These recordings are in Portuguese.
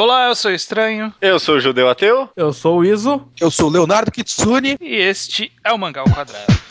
Olá, eu sou o Estranho. Eu sou o Judeu Ateu. Eu sou o Iso. Eu sou o Leonardo Kitsune. E este é o Mangá ao Quadrado.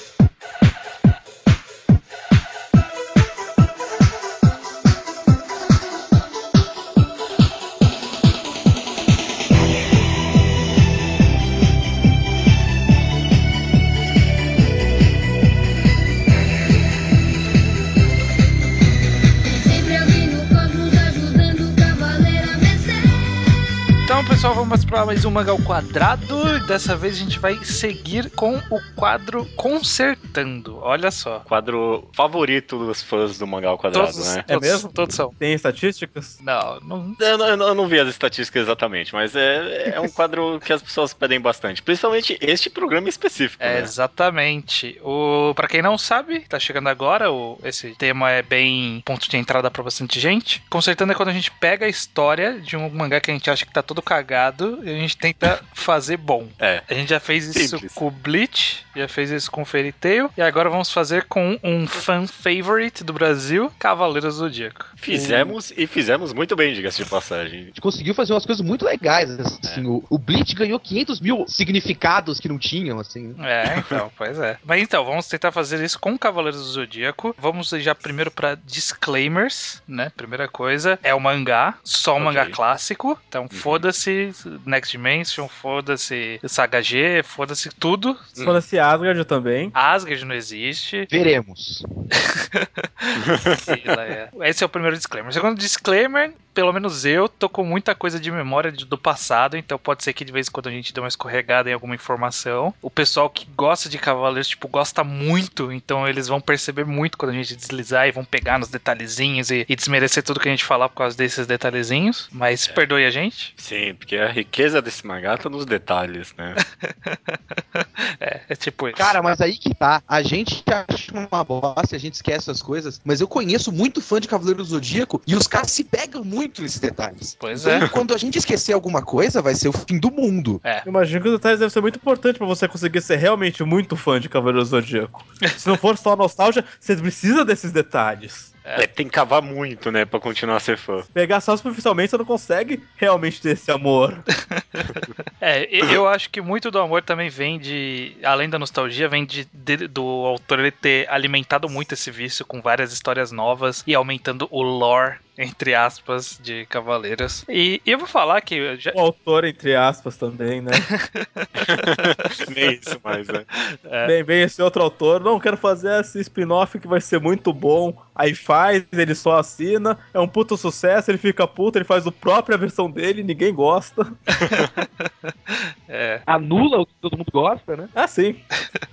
Pessoal, vamos para mais um Mangá ao Quadrado. E dessa vez a gente vai seguir com o quadro Consertando. Olha só. Quadro favorito dos fãs do Mangá ao Quadrado, Todos, né? É mesmo? Todos são. Tem estatísticas? Não, não. Eu, não- eu eu não vi as estatísticas exatamente, mas é, é um quadro que as pessoas pedem bastante. Principalmente este programa específico, É, né? exatamente. O, para quem não sabe, tá chegando agora, o, esse tema é bem ponto de entrada pra bastante gente. Consertando é quando a gente pega a história de um mangá que a gente acha que tá todo cagado e a gente tenta fazer bom. É. A gente já fez isso Simples. com o Bleach, já fez isso com o Fairy Tail, e agora vamos fazer com um fan favorite do Brasil, Cavaleiro Zodíaco. Fizemos e fizemos muito bem, diga-se de passagem. A gente conseguiu fazer umas coisas muito legais, assim. O, o Bleach ganhou 500 mil significados que não tinham, assim. É, então, pois é. Mas então, vamos tentar fazer isso com Cavaleiros do Zodíaco. Vamos já primeiro pra disclaimers, né? Primeira coisa, é o mangá, só um Ok. mangá clássico. Então, foda-se Next Dimension, foda-se Saga G, foda-se tudo. Se for esse Asgard também. Asgard não existe. Veremos. É. Esse é o primeiro disclaimer. Segundo disclaimer, pelo menos eu tô com muita coisa de memória de- do passado, então pode ser que de vez em quando a gente dê uma escorregada em alguma informação. O pessoal que gosta de Cavaleiros, tipo, gosta muito, então eles vão perceber muito quando a gente deslizar e vão pegar nos detalhezinhos e, e desmerecer tudo que a gente falar por causa desses detalhezinhos. Mas perdoe a gente. Sim, porque a riqueza desse mangá tá nos detalhes, né? É, é tipo isso. Cara, mas aí que tá. A gente acha uma bosta, a gente esquece as coisas, mas eu conheço muito fã de Cavaleiro do Zodíaco e os caras se pegam muito nesses detalhes. Pois Então, é. quando a gente esquecer alguma coisa, vai ser o fim do mundo. Eu imagino que os detalhes devem ser muito importantes pra você conseguir ser realmente muito fã de Cavaleiro do Zodíaco. Se não for só nostalgia, você precisa desses detalhes. É, tem que cavar muito, né, pra continuar a ser fã. Pegar só superficialmente, você não consegue realmente ter esse amor. É, e- eu acho que muito do amor também vem de. Além da nostalgia, vem de, de- do autor ele ter alimentado muito esse vício com várias histórias novas e aumentando o lore, entre aspas, de Cavaleiros. E, e eu vou falar que. eu já- O autor, entre aspas, também, né? Nem isso mais, né? Bem, bem, esse outro autor, não, quero fazer esse spin-off que vai ser muito bom. Aí faz, ele só assina, é um puto sucesso, ele fica puto, ele faz a própria versão dele, ninguém gosta. É, Anula o que todo mundo gosta, né? Ah, sim.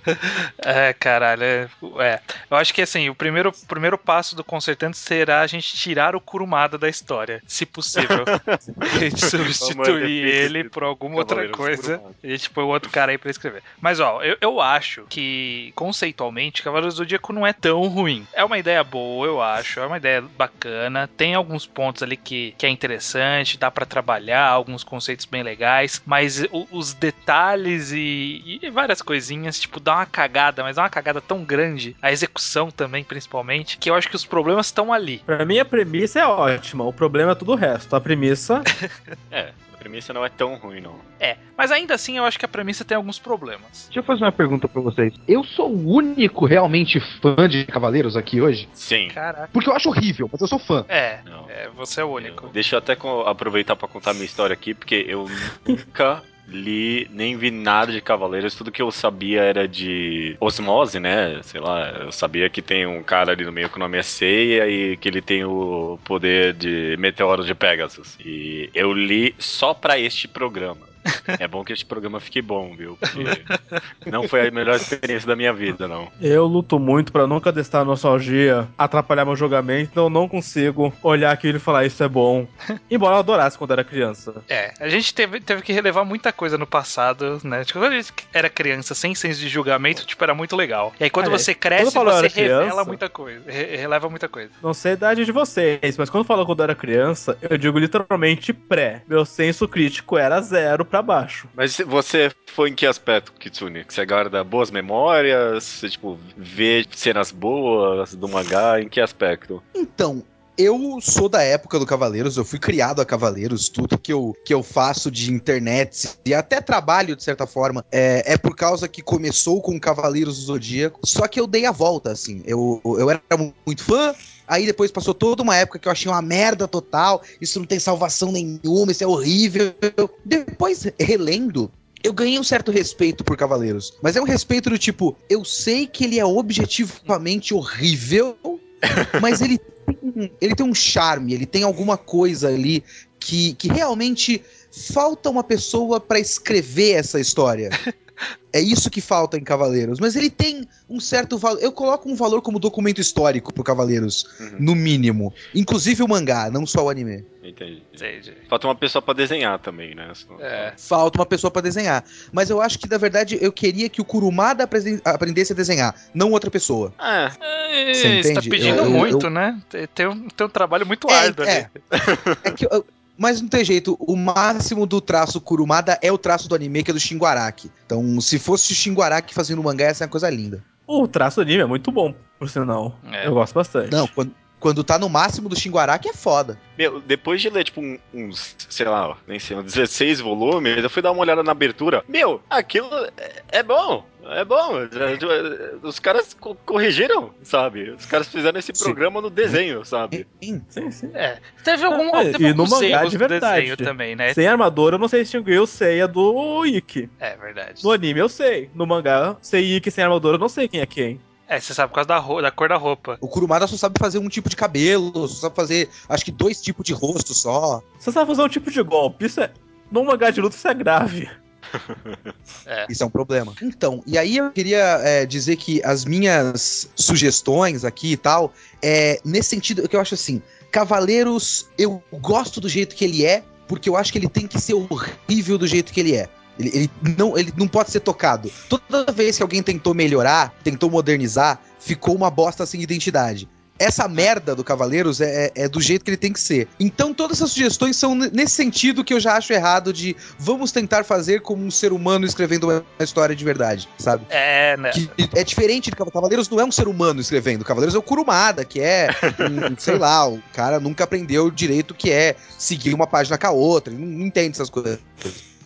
é, caralho. É, é. Eu acho que assim, o primeiro, o primeiro passo do Consertante será a gente tirar o Kurumada da história, se possível. a gente substituir ele por alguma outra coisa. Kurumada. A gente põe o outro cara aí pra escrever. Mas, ó, eu, eu acho que, conceitualmente, Cavaleiros do Zodíaco não é tão ruim. É uma ideia boa, eu acho. É uma ideia bacana. Tem alguns pontos ali que, que é interessante, dá pra trabalhar, alguns conceitos bem legais. Mas os detalhes e, e várias coisinhas, tipo, dá uma cagada, mas dá uma cagada tão grande. A execução também, principalmente, que eu acho que os problemas estão ali. Pra mim a premissa é ótima, o problema é tudo o resto. A premissa, É, a premissa não é tão ruim, não. É. Mas ainda assim, eu acho que a premissa tem alguns problemas. Deixa eu fazer uma pergunta pra vocês. Eu sou o único realmente fã de Cavaleiros aqui hoje? Sim. Caraca. Porque eu acho horrível, mas eu sou fã. É, Não. é, você é o único. Deixa eu até aproveitar pra contar minha história aqui, porque eu nunca li nem vi nada de Cavaleiros. Tudo que eu sabia era de osmose, né? Sei lá, eu sabia que tem um cara ali no meio que o nome é Seiya e que ele tem o poder de meteoro de Pegasus. E eu li só pra este programa. É bom que este programa fique bom, viu? Porque não foi a melhor experiência da minha vida, não. eu luto muito pra nunca testar a nostalgia, atrapalhar meu julgamento, então eu não consigo olhar aquilo e falar isso é bom. Embora eu adorasse quando era criança. É, a gente teve, teve que relevar muita coisa no passado, né? Tipo, quando a gente era criança, sem senso de julgamento, tipo, era muito legal. E aí quando é. você Quando cresce, eu você revela criança- muita coisa. re- releva muita coisa. Não sei a idade de vocês, mas quando falo quando eu era criança, eu digo literalmente pré. Meu senso crítico era zero pra baixo. Mas você foi em que aspecto, Kitsune? Que você guarda boas memórias? Você, tipo, vê cenas boas do mangá? Em que aspecto? Então, eu sou da época do Cavaleiros, eu fui criado a Cavaleiros, tudo que eu, que eu faço de internet e até trabalho, de certa forma, é, é por causa que começou com Cavaleiros do Zodíaco, só que eu dei a volta, assim, eu, eu era muito fã, Aí depois passou toda uma época que eu achei uma merda total. Isso não tem salvação nenhuma, isso é horrível. Depois, relendo, eu ganhei um certo respeito por Cavaleiros. Mas é um respeito do tipo, eu sei que ele é objetivamente horrível, mas ele tem, ele tem um charme, ele tem alguma coisa ali que, que realmente falta uma pessoa pra escrever essa história. É isso que falta em Cavaleiros. Mas ele tem um certo valor. Eu coloco um valor como documento histórico pro Cavaleiros, Uhum. no mínimo. Inclusive o mangá, não só o anime. Entendi. Entendi. Falta uma pessoa pra desenhar também, né? É. Falta uma pessoa pra desenhar. Mas eu acho que, na verdade, eu queria que o Kurumada aprendesse a desenhar, não outra pessoa. É, É, Você Você tá entende? pedindo Eu- eu- muito, eu- né? Tem- um, tem um trabalho muito É, árduo ali. é. É que eu- mas não tem jeito, o máximo do traço Kurumada é o traço do anime, que é do Shinguaraki. Então, se fosse o Shinguaraki fazendo mangá, essa é uma coisa linda. O traço do anime é muito bom, por sinal. É. Eu gosto bastante. Não, quando, quando tá no máximo do Shinguaraki é foda. Meu, depois de ler, tipo, um- uns, sei lá, nem sei, uns 16 volumes, eu fui dar uma olhada na abertura. Meu, aquilo é, é bom. É bom. Os caras co- corrigiram, sabe? Os caras fizeram esse Sim. programa no desenho, sabe? Sim. Sim, sim. É. Teve algum É, teve e no alguns mangá de no verdade. também, né? Sem armadura, eu não sei distinguir o Seiya do Ikki. É verdade. No anime eu sei. No mangá, sei Ikki sem armadura, eu não sei quem é quem. É, você sabe por causa da, da cor da roupa. O Kurumada só sabe fazer um tipo de cabelo, só sabe fazer, acho que dois tipos de rosto só. Você sabe fazer um tipo de golpe. Isso é. No mangá de luta, isso é grave. Isso é um problema. Então, e aí eu queria é, dizer que as minhas sugestões aqui e tal, é nesse sentido que eu acho assim, Cavaleiros, eu gosto do jeito que ele é, porque eu acho que ele tem que ser horrível do jeito que ele é. Ele, ele não, ele não pode ser tocado. Toda vez que alguém tentou melhorar, tentou modernizar, ficou uma bosta sem identidade. Essa merda do Cavaleiros é, é- é do jeito que ele tem que ser. Então todas essas sugestões são nesse sentido que eu já acho errado de vamos tentar fazer como um ser humano escrevendo uma história de verdade, sabe? É, né? Que é diferente de Cava- Cavaleiros, não é um ser humano escrevendo. Cavaleiros é o Kurumada, que é, um, sei lá, o cara nunca aprendeu direito o que é seguir uma página com a outra, ele não, não entende essas coisas.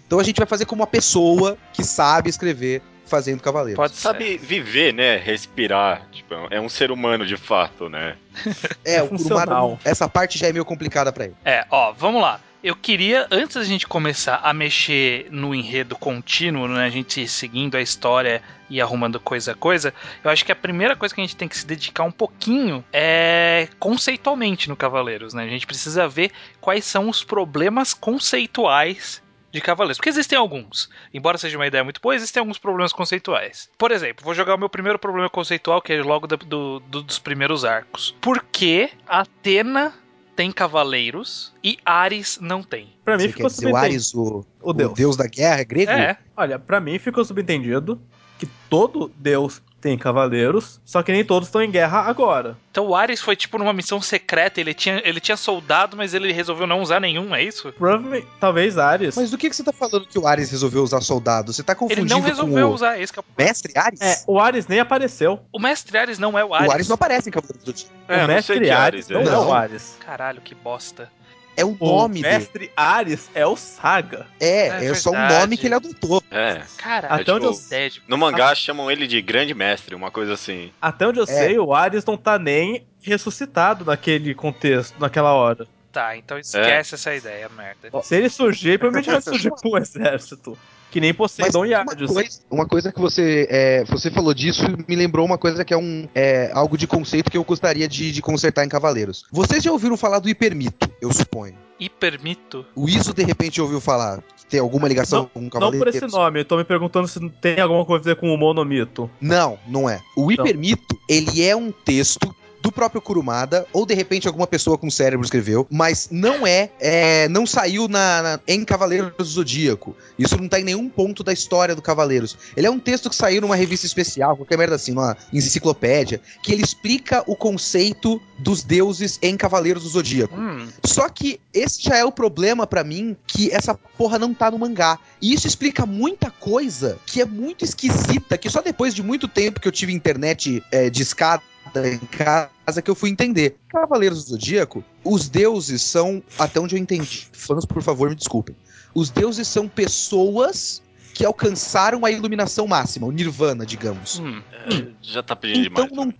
Então a gente vai fazer como uma pessoa que sabe escrever fazendo Cavaleiros. Pode ser. Sabe viver, né? Respirar. Tipo, é um ser humano de fato, né? É, o. Kurumada, essa parte já é meio complicada pra ele. É, ó, vamos lá. Eu queria, antes da gente começar a mexer no enredo contínuo, né, a gente seguindo a história e arrumando coisa a coisa, eu acho que a primeira coisa que a gente tem que se dedicar um pouquinho é conceitualmente no Cavaleiros, né? A gente precisa ver quais são os problemas conceituais de Cavaleiros. Porque existem alguns. Embora seja uma ideia muito boa, existem alguns problemas conceituais. Por exemplo, vou jogar o meu primeiro problema conceitual, que é logo da- do- do- dos primeiros arcos. Por que Atena tem cavaleiros e Ares não tem? Pra mim Você quer ficou dizer o subentendido. Ares, o, O o deus. deus da guerra grego? É, Olha, pra mim ficou subentendido que todo deus tem cavaleiros, só que nem todos estão em guerra agora. então o Ares foi tipo numa missão secreta, ele tinha, ele tinha soldado, mas ele resolveu não usar nenhum, é isso? Provavelmente, talvez Ares. Mas do que, que você tá falando que o Ares resolveu usar soldado? Você tá Ele confundindo não resolveu com o usar esse que é problema. mestre Ares? É, o Ares nem apareceu. O mestre Ares não é o Ares. O Ares não aparece em Cavaleiros do Zodíaco. É, o mestre que Ares Ares é. não é o Ares. Caralho, que bosta. É o O nome dele. mestre Ares é o Saga. É, É é, só um verdade. nome que ele adotou. É. Caralho, Até onde eu- de- No mangá chamam ele de grande mestre, uma coisa assim. Até onde eu sei, o Ares não tá nem ressuscitado naquele contexto, naquela hora. Tá, então esquece essa ideia, merda. Se ele surgir, provavelmente vai surgir com um exército. Que nem Poseidon e uma Hades. coisa, uma coisa que você, é, você falou disso me lembrou uma coisa que é, um, é algo de conceito que eu gostaria de, de consertar em Cavaleiros. Vocês já ouviram falar do hipermito, eu suponho. Hipermito? O Iso, de repente, ouviu falar que tem alguma ligação Não- com Não Cavaleiros? por esse nome, eu tô me perguntando se tem alguma coisa a ver com o monomito. Não, não é. O hipermito, ele é um texto do próprio Kurumada, ou de repente alguma pessoa com cérebro escreveu, mas não é, é, não saiu na, na- em Cavaleiros do Zodíaco. Isso não tá em nenhum ponto da história do Cavaleiros. Ele é um texto que saiu numa revista especial, qualquer merda assim, numa enciclopédia, que ele explica o conceito dos deuses em Cavaleiros do Zodíaco. Hum, Só que esse já é o problema pra mim, que essa porra não tá no mangá. E isso explica muita coisa que é muito esquisita, que só depois de muito tempo que eu tive internet é, discada em casa que eu fui entender. Cavaleiros do Zodíaco, os deuses são, até onde eu entendi, fãs, por favor, me desculpem. Os deuses são pessoas que alcançaram a iluminação máxima, o nirvana, digamos. Hum, É, já tá pedindo Então demais. não.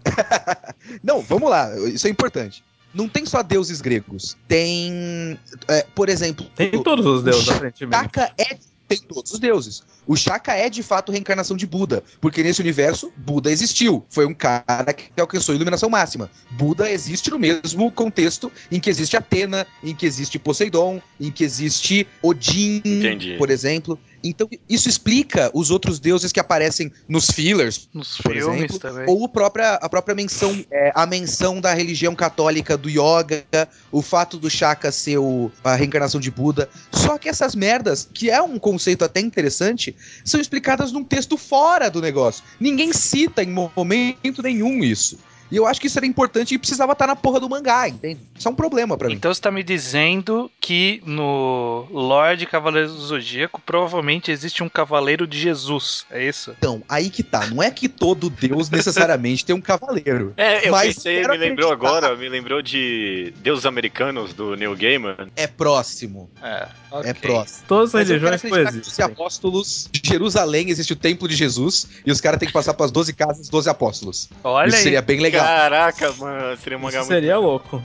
não, vamos lá, isso é importante. Não tem só deuses gregos. Tem. é, por exemplo. Tem todos os deuses, aparentemente. Shaka é. Tem todos os deuses. O Shaka é de fato reencarnação de Buda, porque nesse universo Buda existiu. Foi um cara que alcançou a iluminação máxima. Buda existe no mesmo contexto em que existe Atena, em que existe Poseidon, em que existe Odin, Entendi. por exemplo. Então isso explica os outros deuses que aparecem nos fillers, nos por filmes exemplo, também. ou o própria, a própria menção, é, a menção da religião católica do yoga, o fato do Shaka ser o- a reencarnação de Buda. Só que essas merdas, que é um conceito até interessante, são explicadas num texto fora do negócio. Ninguém cita em momento nenhum isso. E eu acho que isso era importante e precisava estar na porra do mangá, entende? Isso é um problema pra mim. Então você tá me dizendo que no Lorde Cavaleiros do Zodíaco provavelmente existe um Cavaleiro de Jesus, é isso? Então, aí que tá. Não é que todo deus necessariamente tem um cavaleiro. É, eu Mas pensei, me lembrou acreditar. agora, me lembrou de Deus Americanos do Neil Gaiman. É próximo. É, É próximo. Todas as religiões coexistem. apóstolos de Jerusalém existe o templo de Jesus e os caras têm que passar pras 12 casas dos 12 apóstolos. Olha Isso aí. seria bem legal. Caraca, mano, seria um mangá Isso muito seria louco.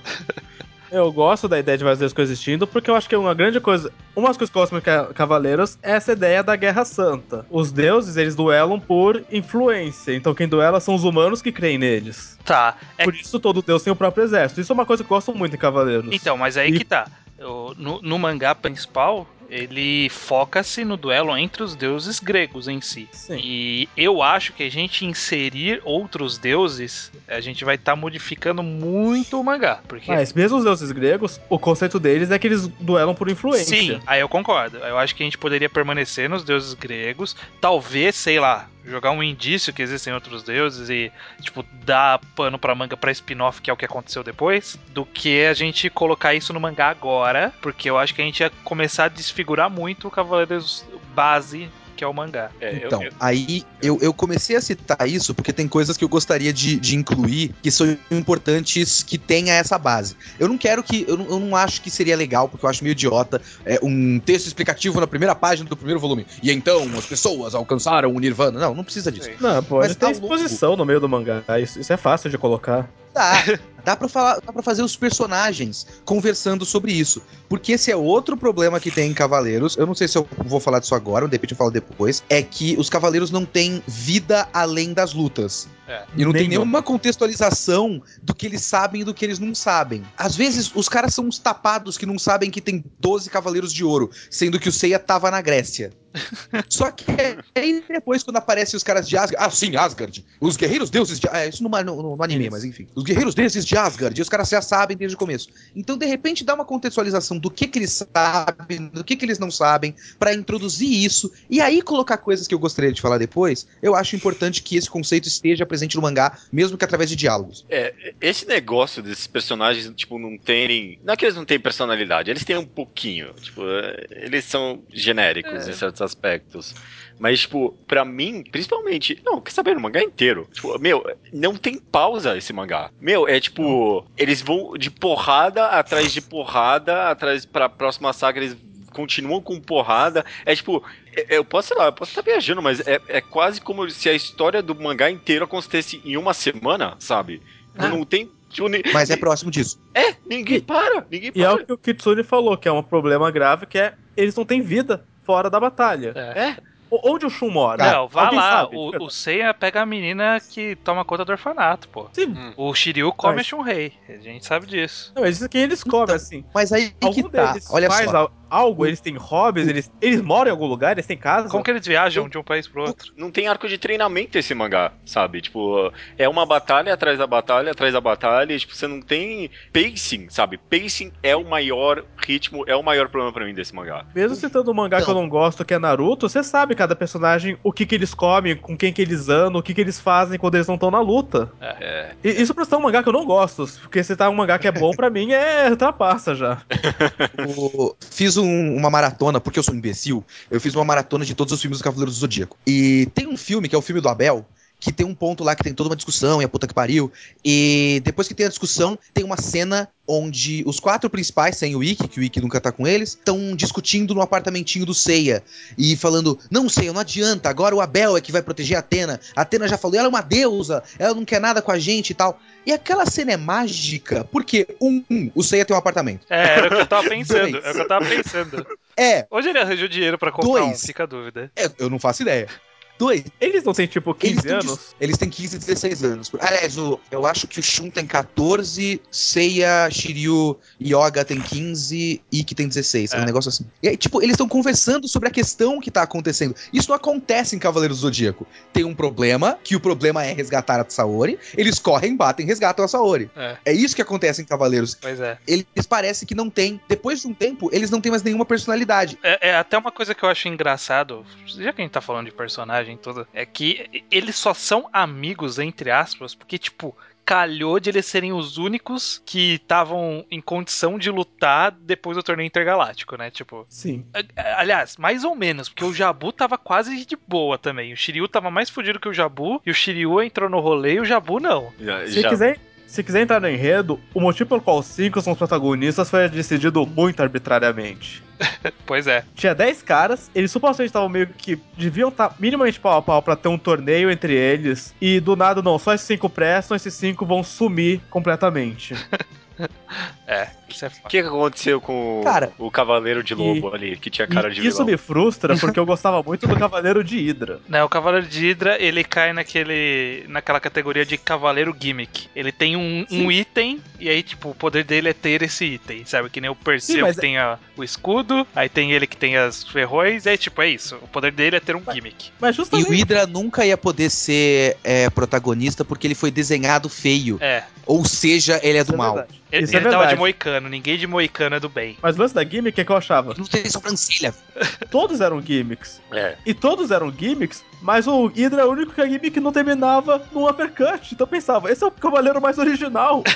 Eu gosto da ideia de vários deuses coexistindo, porque eu acho que é uma grande coisa. Uma das coisas que eu gosto muito de Cavaleiros é essa ideia da Guerra Santa. Os deuses, eles duelam por influência. Então quem duela são os humanos que creem neles. Tá. É- Por isso todo deus tem o próprio exército. Isso é uma coisa que eu gosto muito em Cavaleiros. Então, mas aí E- que tá. O- no, no mangá principal, ele foca-se no duelo entre os deuses gregos em si. Sim. E eu acho que a gente inserir outros deuses, a gente vai estar modificando muito o mangá. Porque Mas mesmo os deuses gregos, o conceito deles é que eles duelam por influência. Sim, aí eu concordo. Eu acho que a gente poderia permanecer nos deuses gregos, talvez, sei lá, jogar um indício que existem outros deuses e, tipo, dar pano pra manga pra spin-off, que é o que aconteceu depois, do que a gente colocar isso no mangá agora, porque eu acho que a gente ia começar a desfigurar muito o Cavaleiros base, que é o mangá. É, eu- Então, eu- aí eu, eu comecei a citar isso porque tem coisas que eu gostaria de, de incluir que são importantes que tenha essa base. Eu não quero que. Eu não, eu não acho que seria legal, porque eu acho meio idiota, é, um texto explicativo na primeira página do primeiro volume. E então as pessoas alcançaram o Nirvana. Não, não precisa disso. Não, pô, Mas tem tá louco. exposição no meio do mangá. Isso, isso é fácil de colocar. Dá. Dá pra, falar, dá pra fazer os personagens conversando sobre isso. Porque esse é outro problema que tem em Cavaleiros. Eu não sei se eu vou falar disso agora, ou de repente eu falo depois. É que os Cavaleiros não têm vida além das lutas. É. E não tem Nenhuma. nenhuma contextualização do que eles sabem e do que eles não sabem. Às vezes, os caras são uns tapados que não sabem que tem 12 Cavaleiros de Ouro, sendo que o Seiya tava na Grécia. Só que aí depois, quando aparecem os caras de Asgard. Ah, sim, Asgard. Os guerreiros deuses de. É, isso no, no, no anime, mas enfim. Os guerreiros deuses de Asgard. E os caras já sabem desde o começo. Então, de repente, dá uma contextualização do que, que eles sabem, do que, que eles não sabem, pra introduzir isso. E aí colocar coisas que eu gostaria de falar depois. Eu acho importante que esse conceito esteja presente no mangá, mesmo que através de diálogos. Esse negócio desses personagens, tipo, não terem. Não é que eles não têm personalidade, eles têm um pouquinho. Tipo, é, eles são genéricos em certos aspectos. Mas, tipo, pra mim, principalmente. Não, quer saber, no mangá inteiro. Tipo, meu, não tem pausa esse mangá. Meu, é tipo. Eles vão de porrada atrás de porrada, atrás pra próxima saga, eles continuam com porrada. É tipo. é- Eu posso, sei lá, eu posso estar viajando, mas é, é quase como se a história do mangá inteiro acontecesse em uma semana, sabe? Ah. Não tem. Tipo, ni- Mas é próximo disso. é, ninguém para, ninguém E é para. o que o Kitsune falou, que é um problema grave, que é eles não têm vida fora da batalha. É, O- Onde o Shun mora? Não, vai Alguém lá. sabe? O, o Seiya pega a menina que toma conta do orfanato, pô. Sim. O Shiryu come Mas- a Shunrei. A gente sabe disso. Não, eles quem eles comem, Então, assim. Mas aí que tá. deles Olha faz só. Al- algo, eles têm hobbies, eles, eles moram em algum lugar, eles têm casa. Como que eles viajam de um país pro outro? não tem arco de treinamento esse mangá, sabe? Tipo, é uma batalha atrás da batalha, atrás da batalha, e, tipo, você não tem pacing, sabe? Pacing é o maior ritmo, é o maior problema pra mim desse mangá. Mesmo citando um mangá que eu não gosto, que é Naruto, você sabe cada personagem, o que que eles comem, com quem que eles andam, o que que eles fazem quando eles não estão na luta. É. E isso pra citar um mangá que eu não gosto, porque citar um mangá que é bom pra mim é ultrapassa já. O- fiz um- uma maratona, porque eu sou um imbecil, eu fiz uma maratona de todos os filmes do Cavaleiro do Zodíaco. E tem um filme, que é o filme do Abel, que tem um ponto lá que tem toda uma discussão e a puta que pariu. E depois que tem a discussão, tem uma cena onde os quatro principais, sem o Ikki, que o Ikki nunca tá com eles, estão discutindo no apartamentinho do Seiya e falando: "Não, Seiya, não adianta, agora o Abel é que vai proteger a Atena. A Atena já falou, ela é uma deusa, ela não quer nada com a gente e tal". E aquela cena é mágica porque um, um o Seiya tem um apartamento. É, era o que eu tava pensando. É o que eu tava pensando. É, Hoje ele arranjou dinheiro pra comprar Dois. um, fica a dúvida. é, eu não faço ideia. Dois, Eles não têm tipo 15 Eles têm, anos? Eles têm 15 e 16 anos. Aliás, o, eu acho que o Shun tem 14, Seiya, Shiryu, Yoga tem 15 e que tem 16. É. um É. negócio assim. E aí, tipo, eles estão conversando sobre a questão que tá acontecendo. Isso não acontece em Cavaleiros do Zodíaco. Tem um problema, que o problema é resgatar a Saori. Eles correm, batem, resgatam a Saori. É. É isso que acontece em Cavaleiros. Pois é. Eles parecem que não tem. Depois de um tempo, eles não têm mais nenhuma personalidade. É, é até uma coisa que eu acho engraçado, já que a gente tá falando de personagem e tudo, é que eles só são amigos, entre aspas, porque, tipo, calhou de eles serem os únicos que estavam em condição de lutar depois do torneio intergaláctico, né? Tipo. Sim. Aliás, mais ou menos, porque o Jabu tava quase de boa também. O Shiryu tava mais fudido que o Jabu, e o Shiryu entrou no rolê e o Jabu não. Já, Se já- quiser, se quiser entrar no enredo, o motivo pelo qual os cinco são os protagonistas foi decidido muito arbitrariamente. Pois é. Tinha 10 caras, eles supostamente estavam meio que deviam estar minimamente pau a pau pra ter um torneio entre eles, e do nada não, só esses cinco prestam, esses cinco vão sumir completamente. É, isso é O que aconteceu com o- Cara, o Cavaleiro de Lobo ali, que tinha cara E de isso vilão? me frustra porque eu gostava muito do Cavaleiro de Hydra. Né, o Cavaleiro de Hydra, ele cai naquele, naquela categoria de Cavaleiro Gimmick. Ele tem um, Sim. um item, e aí, tipo, o poder dele é ter esse item, sabe? Que nem o Sim, Perseu mas que tem a- o escudo, aí tem ele que tem as ferrões, e aí, tipo, é isso. O poder dele é ter um gimmick. Mas E justamente. o Hydra nunca ia poder ser é, protagonista porque ele foi desenhado feio. É. Ou seja, ele é do Isso é mal. Ele, Isso é ele tava de verdade. Moicano, ninguém de moicano é do bem. Mas o lance da gimmick é que eu achava. Não tem sobrancelha. Todos eram gimmicks. É. E todos eram gimmicks, mas o Hydra é o único que a gimmick não terminava no uppercut. Então eu pensava, esse é o cavaleiro mais original.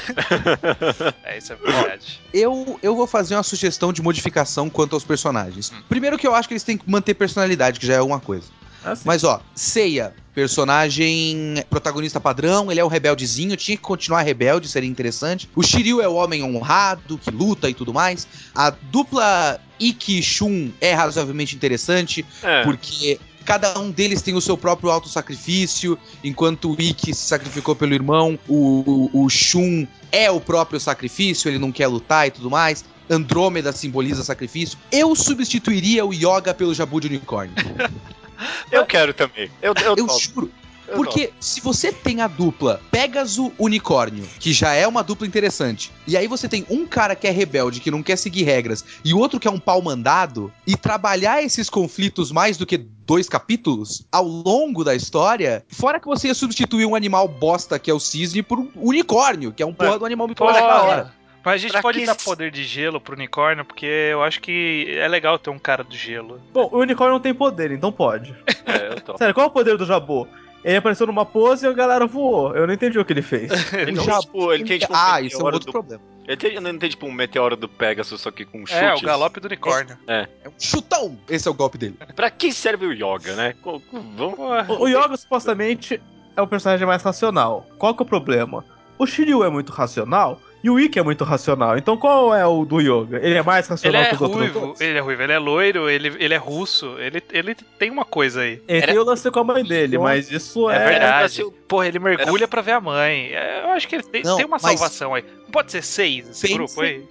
É, isso é verdade. Eu, eu vou fazer uma sugestão de modificação quanto aos personagens. Primeiro que eu acho que eles têm que manter personalidade, que já é uma coisa. Assim. Mas ó, Seiya, personagem protagonista padrão, ele é o rebeldezinho, tinha que continuar rebelde, seria interessante. O Shiryu é o homem honrado, que luta e tudo mais. A dupla Ikki e Shun é razoavelmente interessante, É. porque cada um deles tem o seu próprio auto-sacrifício, enquanto o Ikki se sacrificou pelo irmão, o, o, o Shun é o próprio sacrifício, ele não quer lutar e tudo mais. Andrômeda simboliza sacrifício. Eu substituiria o Yoga pelo Jabu de unicórnio. Eu quero também. Eu, eu, Eu juro. Porque se você tem a dupla Pegasus Unicórnio, que já é uma dupla interessante, e aí você tem um cara que é rebelde, que não quer seguir regras, e o outro que é um pau mandado, e trabalhar esses conflitos mais do que dois capítulos ao longo da história, fora que você ia substituir um animal bosta que é o cisne por um unicórnio, que é um porra do animal mitológico da hora. Mas a gente Pra pode que dar poder de gelo pro unicórnio, porque eu acho que é legal ter um cara do gelo. Bom, o unicórnio não tem poder, então pode. É, eu topo. Sério, qual é o poder do Jabu? Ele apareceu numa pose e a galera voou. Eu não entendi o que ele fez. Ele, O tem, Jabu- tipo, ele tem tipo um ah, isso é um meteoro outro do... problema. Ele tem, não tem tipo um meteoro do Pegasus, só que com chutes. É, o galope do unicórnio. É um chutão! Esse é o golpe dele. Pra que serve o Yoga, né? Vamos... O, o Yoga supostamente é o personagem mais racional. Qual que é o problema? O Shiryu é muito racional e o Ikki é muito racional. Então qual é o do Yoga? Ele é mais Ele racional é que os outros ruivo, dois? ele é ruivo, ele é loiro, ele, ele é russo, ele, ele tem uma coisa aí. Ele tem o lance com a mãe dele, mas isso É, é... verdade. Porra, ele mergulha pra ver a mãe. É, eu acho que ele tem, Não, tem uma mas- salvação aí. Não pode ser seis esse Pensa- grupo aí?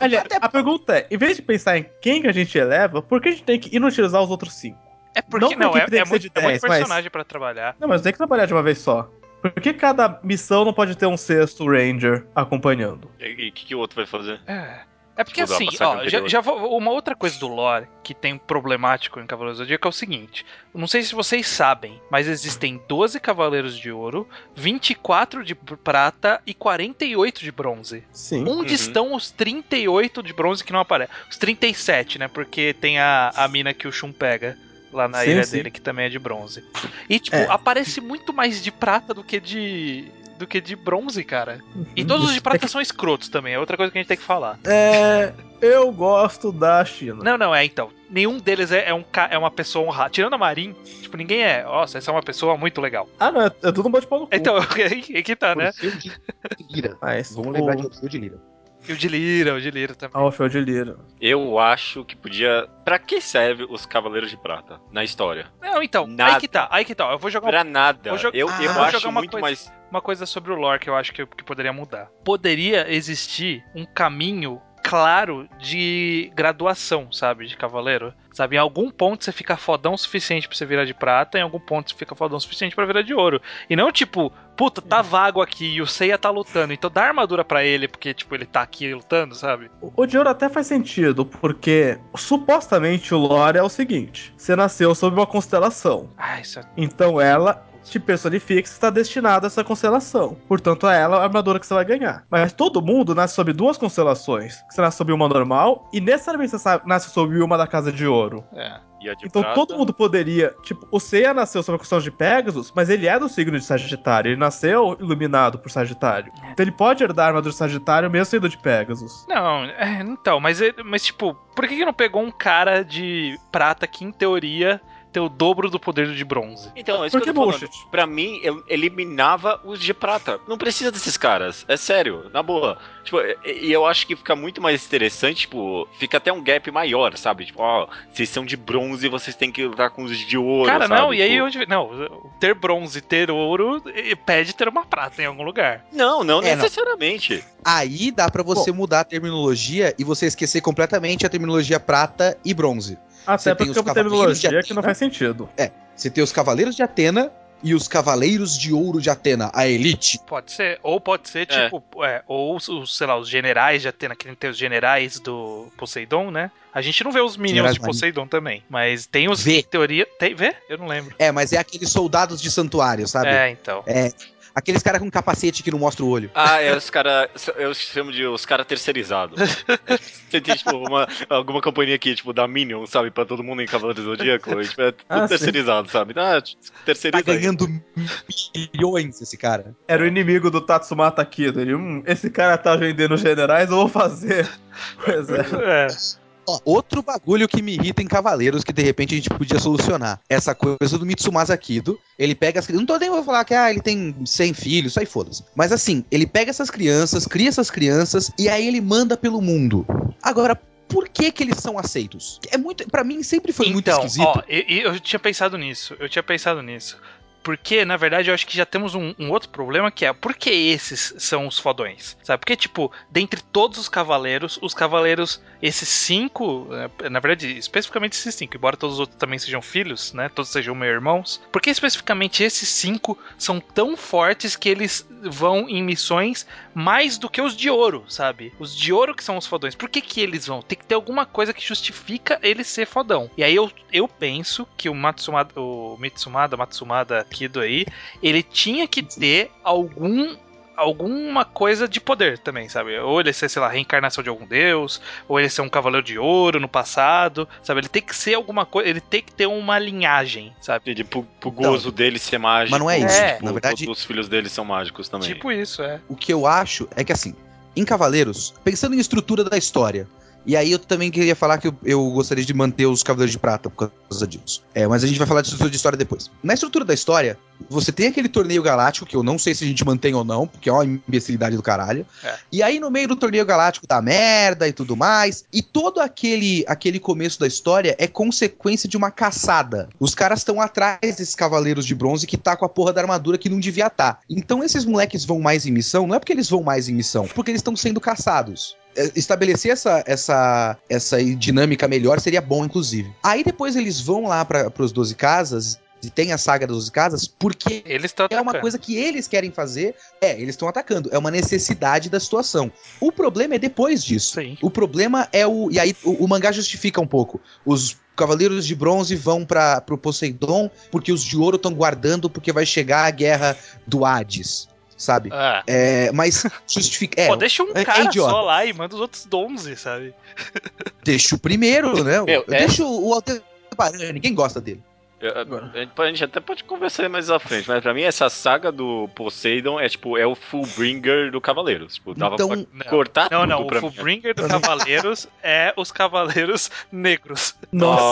Aliás, a pergunta é, em vez de pensar em quem que a gente eleva, por que a gente tem que inutilizar os outros cinco? É porque Não não, porque é, é muito, de é muito 10, mas- personagem pra trabalhar. Não, mas tem que trabalhar de uma vez só. Por que cada missão não pode ter um sexto Ranger acompanhando? E o que, que o outro vai fazer? É. É porque assim, ó, já, já vou- uma outra coisa do lore que tem problemático em Cavaleiros do Zodíaco é o seguinte: não sei se vocês sabem, mas existem 12 Cavaleiros de Ouro, 24 de prata e 48 de bronze. Sim. Onde Uhum. estão os 38 de bronze que não aparecem? Os 37, né? Porque tem a, a mina que o Shun pega lá na Sim, ilha sim. dele, que também é de bronze. E, tipo, É. aparece muito mais de prata do que de. do que de bronze, cara. E todos os de prata são escrotos também, é outra coisa que a gente tem que falar. É. Eu gosto da China. Não, não, é então. Nenhum deles é, é um, é uma pessoa honrada. Tirando a Marin, tipo, ninguém é. Nossa, essa é uma pessoa muito legal. Ah, não, é, é tudo um bate pau no cu. Então, aí que tá, né? Orfeu de Lira. Mas Vamos o- lembrar de Orfeu de Lira. E o de Lira, o de Lira também. Ah, o Fio de Lira. Eu acho que podia. Pra que serve os Cavaleiros de Prata na história? Não, então, Nada. aí que tá, aí que tá. Eu vou jogar Pra nada. Vou jogar- Eu, Ah, eu vou acho jogar uma muito coisa. mais. uma coisa sobre o lore que eu acho que, que poderia mudar. Poderia existir um caminho claro de graduação, sabe, de cavaleiro. Sabe, em algum ponto você fica fodão o suficiente pra você virar de prata, em algum ponto você fica fodão o suficiente pra virar de ouro. E não tipo, puta, tá vago aqui e o Seiya tá lutando, então dá armadura pra ele porque tipo ele tá aqui lutando, sabe? O o de ouro até faz sentido, porque supostamente o lore é o seguinte: você nasceu sob uma constelação. Ah, isso é Então ela te personifica que você está destinado a essa constelação. Portanto, é ela a armadura que você vai ganhar. Mas todo mundo nasce sob duas constelações. Você nasce sob uma normal e necessariamente você nasce sob uma da casa de ouro. é. E a Então prata, todo mundo poderia. Tipo, o Seiya nasceu sob a constelação de Pegasus, mas ele é do signo de Sagitário. Ele nasceu iluminado por Sagitário. Então ele pode herdar a armadura de Sagitário mesmo sendo de Pegasus. Não, é, então, mas, mas tipo, por que, que não pegou um cara de prata que, em teoria, tem o dobro do poder do de bronze? Então, é isso Por que eu tô falando. bullshit? Pra mim, eu eliminava os de prata. Não precisa desses caras. É sério, na boa. Tipo, e e eu acho que fica muito mais interessante, tipo, fica até um gap maior, sabe? Tipo, ó, vocês são de bronze, vocês têm que lutar com os de ouro. Cara, sabe? não, e aí Tipo, onde. Não, ter bronze, ter ouro, pede ter uma prata em algum lugar. Não, não É, não. necessariamente. Aí dá pra você mudar a terminologia e você esquecer completamente a terminologia prata e bronze. Até Você tem porque os é uma cavaleiros de terminologia que não Atena. faz sentido. Você tem os Cavaleiros de Atena e os Cavaleiros de Ouro de Atena, a elite. Pode ser, ou pode ser, É. tipo, é, ou sei lá, os generais de Atena, que tem os generais do Poseidon, né? A gente não vê os minions Generais de Poseidon também, mas tem os Vê. teoria. Tem, vê? Eu não lembro. É, mas é aqueles soldados de santuário, sabe? É, então. Aqueles caras com capacete que não mostra o olho. Ah, é os caras. Eu chamo de os caras terceirizados. Você tem, tipo, uma, alguma companhia que, tipo, dá Minion, sabe, pra todo mundo em Cavaleiro do Zodíaco. e, Tipo, é tudo Ah, sim. terceirizado, sabe? Ah, Tá terceiriza aí. ganhando milhões esse cara. Era o inimigo do Tatsumata Kido. Ele, hum, esse cara tá vendendo generais, eu vou fazer. Pois é. É. Ó, outro bagulho que me irrita em Cavaleiros que de repente a gente podia solucionar. Essa coisa do Mitsumasa Kido. Ele pega as crianças. Não tô nem vou falar que ah, ele tem 100 filhos, aí foda-se. Mas assim, ele pega essas crianças, cria essas crianças e aí ele manda pelo mundo. Agora, por que que eles são aceitos? É muito, para mim sempre foi muito então, esquisito. ó, e- e eu, tinha pensado nisso. Eu tinha pensado nisso. Porque, na verdade, eu acho que já temos um, um outro problema que é por que esses são os fodões? Sabe? Porque, tipo, dentre todos os cavaleiros, os cavaleiros, esses cinco, eh, na verdade, especificamente esses cinco, embora todos os outros também sejam filhos, né? Todos sejam meus irmãos. Por que especificamente esses cinco são tão fortes que eles vão em missões mais do que os de ouro, sabe? Os de ouro que são os fodões. Por que, que eles vão? Tem que ter alguma coisa que justifica ele ser fodão. E aí eu, eu penso que o Matsumada, o Mitsumada, Matsumada Kido aí, ele tinha que ter algum alguma coisa de poder também, sabe? Ou ele ser, sei lá, reencarnação de algum deus, ou ele ser um cavaleiro de ouro no passado, sabe? Ele tem que ser alguma coisa, ele tem que ter uma linhagem, sabe? Entendi, pro, pro gozo dele ser mágico. mas não é isso. tipo, Na verdade- Todos os filhos dele são mágicos também. Tipo isso, é. O que eu acho é que assim, em Cavaleiros, pensando em estrutura da história, e aí eu também queria falar que eu, eu gostaria de manter os Cavaleiros de Prata por causa disso. É, mas a gente vai falar de estrutura de história depois. Na estrutura da história, você tem aquele torneio galáctico, que eu não sei se a gente mantém ou não, porque é uma imbecilidade do caralho. É. E aí no meio do torneio galáctico tá merda e tudo mais. E todo aquele, aquele começo da história é consequência de uma caçada. Os caras estão atrás desses cavaleiros de bronze que tá com a porra da armadura que não devia estar. Então esses moleques vão mais em missão, não é porque eles vão mais em missão, porque eles estão sendo caçados. É, Estabelecer essa, essa, essa dinâmica melhor seria bom, inclusive. Aí depois eles vão lá para os 12 casas e tem a saga das 12 casas, porque é uma coisa que eles querem fazer. É, eles estão atacando. É uma necessidade da situação. O problema é depois disso. Sim. O problema é o. E aí o, o mangá justifica um pouco. Os Cavaleiros de Bronze vão para pro Poseidon porque os de ouro estão guardando porque vai chegar a guerra do Hades, sabe? Ah. É, mas justifica. É, Pô, deixa um é- é cara idiota. só lá e manda os outros 11, sabe? deixa o primeiro, né? Meu, é- deixa o, o Aldebaran, ninguém gosta dele. Eu-. A gente, a gente até pode conversar mais à frente, mas pra mim essa saga do Poseidon é tipo, é o Fullbringer do Cavaleiros. Tipo, dava Então- pra Não. cortar Não, tudo não, o. Fullbringer do Cavaleiros é os Cavaleiros Negros. Nossa,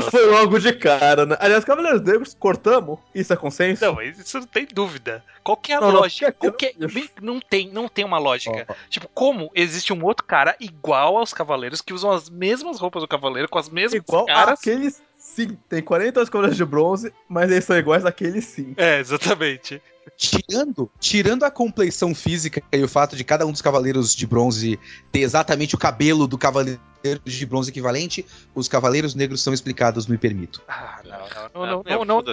Nossa. foi logo de cara, né? Aliás, Cavaleiros Negros, cortamos? Isso é consenso? Não, isso não tem dúvida. Qual que é a Não, não, lógica? porque- Qual que é- Não tem, não tem uma lógica. Ó, Tipo, como existe um outro cara igual aos Cavaleiros que usam as mesmas roupas do Cavaleiro, com as mesmas igual caras? aqueles sim. Tem 42 Cavaleiros de Bronze, mas eles são iguais àqueles sim. É, exatamente. Tirando, tirando a compleição física e o fato de cada um dos cavaleiros de bronze ter exatamente o cabelo do cavaleiro de bronze equivalente, os cavaleiros negros são explicados, me permito. Ah, não, não, não, não,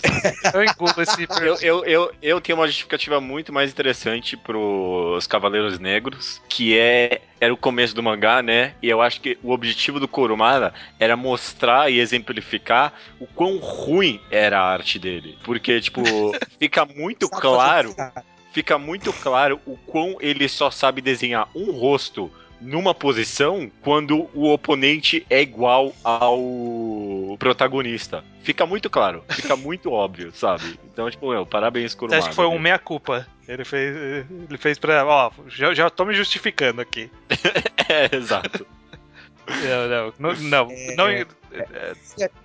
eu engulo esse. Eu, eu, eu, eu tenho uma justificativa muito mais interessante pros Cavaleiros Negros, que é era o começo do mangá, né? E eu acho que o objetivo do Kurumada era mostrar e exemplificar o quão ruim era a arte dele. Porque, tipo, fica muito claro, fica muito claro o quão ele só sabe desenhar um rosto numa posição quando o oponente é igual ao protagonista. Fica muito claro, fica muito óbvio, sabe? Então, tipo, meu, parabéns, Você Kurumada. acha que foi um meia-culpa? Ele fez, ele fez pra. Ó, já, já tô me justificando aqui. É, exato. Não, não, não, não, não, é,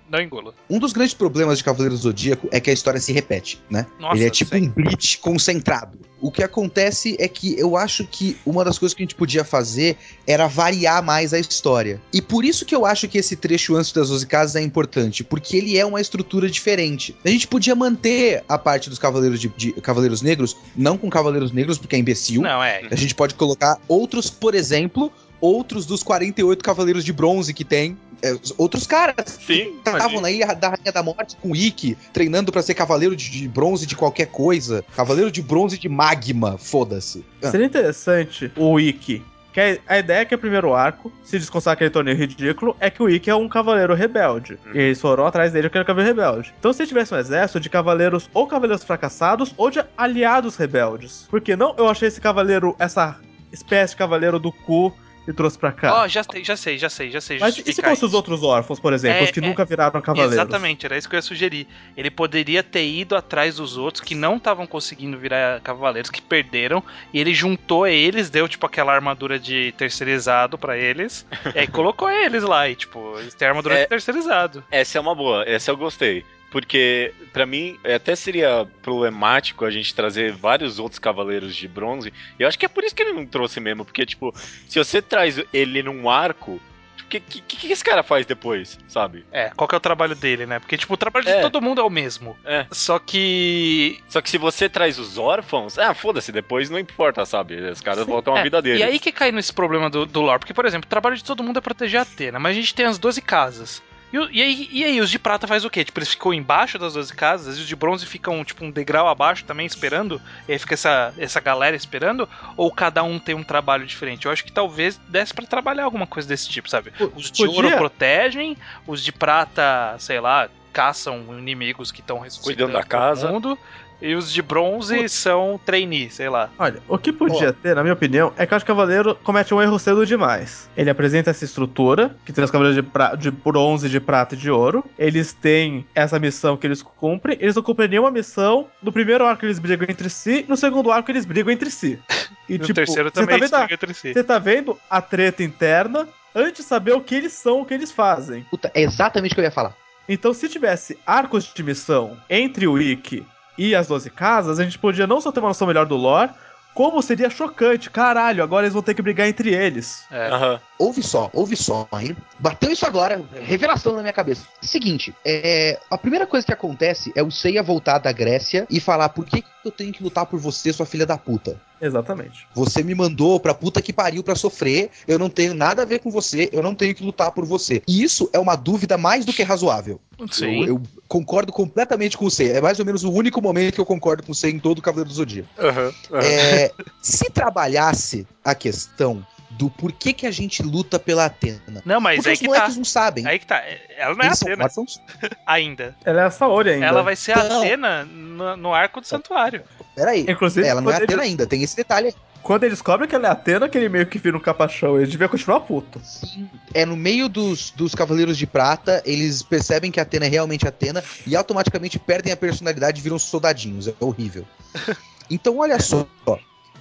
não engulo. Um dos grandes problemas de Cavaleiros do Zodíaco é que a história se repete, né? Nossa, Ele é tipo sim. um Bleach concentrado. O que acontece é que eu acho que uma das coisas que a gente podia fazer era variar mais a história. E por isso que eu acho que esse trecho antes das 12 casas é importante, porque ele é uma estrutura diferente. A gente podia manter a parte dos Cavaleiros de, de- Cavaleiros Negros, não com Cavaleiros Negros, porque é imbecil. Não, é. A gente pode colocar outros, por exemplo, outros dos 48 Cavaleiros de Bronze que tem. é, outros caras Sim. estavam aí da Rainha da Morte com o Ikki, treinando pra ser cavaleiro de, de bronze de qualquer coisa. Cavaleiro de bronze de magma, foda-se. Ah, Seria interessante o Wiki. Que a, a ideia é que o primeiro arco, se desconsiderar aquele torneio ridículo, é que o Ikki é um cavaleiro rebelde. E eles foram atrás dele porque era cavaleiro rebelde. Então se tivesse um exército de cavaleiros ou cavaleiros fracassados ou de aliados rebeldes. Porque não eu achei esse cavaleiro, essa espécie de cavaleiro do cu e trouxe pra cá. Ó, já, sei, já sei, já sei, já sei. Mas e se fossem os outros órfãos, por exemplo, É, os que é, nunca viraram cavaleiros? Exatamente, era isso que eu ia sugerir. Ele poderia ter ido atrás dos outros que não estavam conseguindo virar cavaleiros, que perderam, e ele juntou eles, deu tipo aquela armadura de terceirizado pra eles, e aí colocou eles lá, e tipo, eles têm armadura É. de terceirizado. Essa é uma boa, essa eu gostei. Porque, pra mim, até seria problemático a gente trazer vários outros cavaleiros de bronze. E eu acho que é por isso que ele não trouxe mesmo. Porque, tipo, se você traz ele num arco, o que, que, que esse cara faz depois, sabe? É, qual que é o trabalho dele, né? Porque, tipo, o trabalho de É. todo mundo é o mesmo. É. Só que. Só que se você traz os órfãos, ah, foda-se, depois não importa, sabe? Os caras voltam à É, vida deles. E aí que cai nesse problema do, do lore. Porque, por exemplo, o trabalho de todo mundo é proteger a Atena, mas a gente tem as 12 casas. E, e aí, e aí, os de prata faz o quê? Tipo, eles ficam embaixo das 12 casas, e os de bronze ficam, tipo, um degrau abaixo também esperando, e aí fica essa, essa galera esperando, ou cada um tem um trabalho diferente? Eu acho que talvez desse pra trabalhar alguma coisa desse tipo, sabe? Os de podia- ouro protegem, os de prata, sei lá, caçam inimigos que estão Cuidam da ressuscitando casa. mundo, e os de bronze são trainee, sei lá. Olha, o que podia ter, na minha opinião, é que eu acho que o Cavaleiro comete um erro cedo demais. Ele apresenta essa estrutura, que tem os Cavaleiros de, pra- de bronze, de prata e de ouro. Eles têm essa missão que eles cumprem. Eles não cumprem nenhuma missão. No primeiro arco eles brigam entre si, no segundo arco eles brigam entre si. E, E o tipo, terceiro você também tá vendo a- explica entre si. Você tá vendo a treta interna antes de saber o que eles são, o que eles fazem. Puta, é exatamente o que eu ia falar. Então, se tivesse arcos de missão entre o Ikki e as 12 casas, a gente podia não só ter uma noção melhor do lore, como seria chocante. Caralho, agora eles vão ter que brigar entre eles. É. Aham. Ouve só, ouve só, hein? Bateu isso agora, revelação na minha cabeça. Seguinte, é, a primeira coisa que acontece é o Seiya voltar da Grécia e falar por que eu tenho que lutar por você, sua filha da puta. Exatamente. Você me mandou pra puta que pariu pra sofrer, eu não tenho nada a ver com você, eu não tenho que lutar por você. E isso é uma dúvida mais do que razoável. Sim. Eu, eu concordo completamente com você. É mais ou menos o único momento que eu concordo com você em todo o Cavaleiro do Zodíaco. Aham, aham. É, se trabalhasse a questão do porquê que a gente luta pela Atena. Não, mas Porque aí os que tá. moleques não sabem. Aí que tá. Ela não é Eles são Atena órfãos. ainda. Ela é a Saori ainda. Ela vai ser a Não. Atena no, no arco do santuário. Peraí. Inclusive, Ela não é Atena ainda, tem esse detalhe aí. Quando ele descobre que ela é Atena, que ele meio que vira um capachão. Ele devia continuar puto. Sim. É no meio dos, dos Cavaleiros de Prata, eles percebem que a Atena é realmente Atena e automaticamente perdem a personalidade e viram soldadinhos. É horrível. Então, olha só.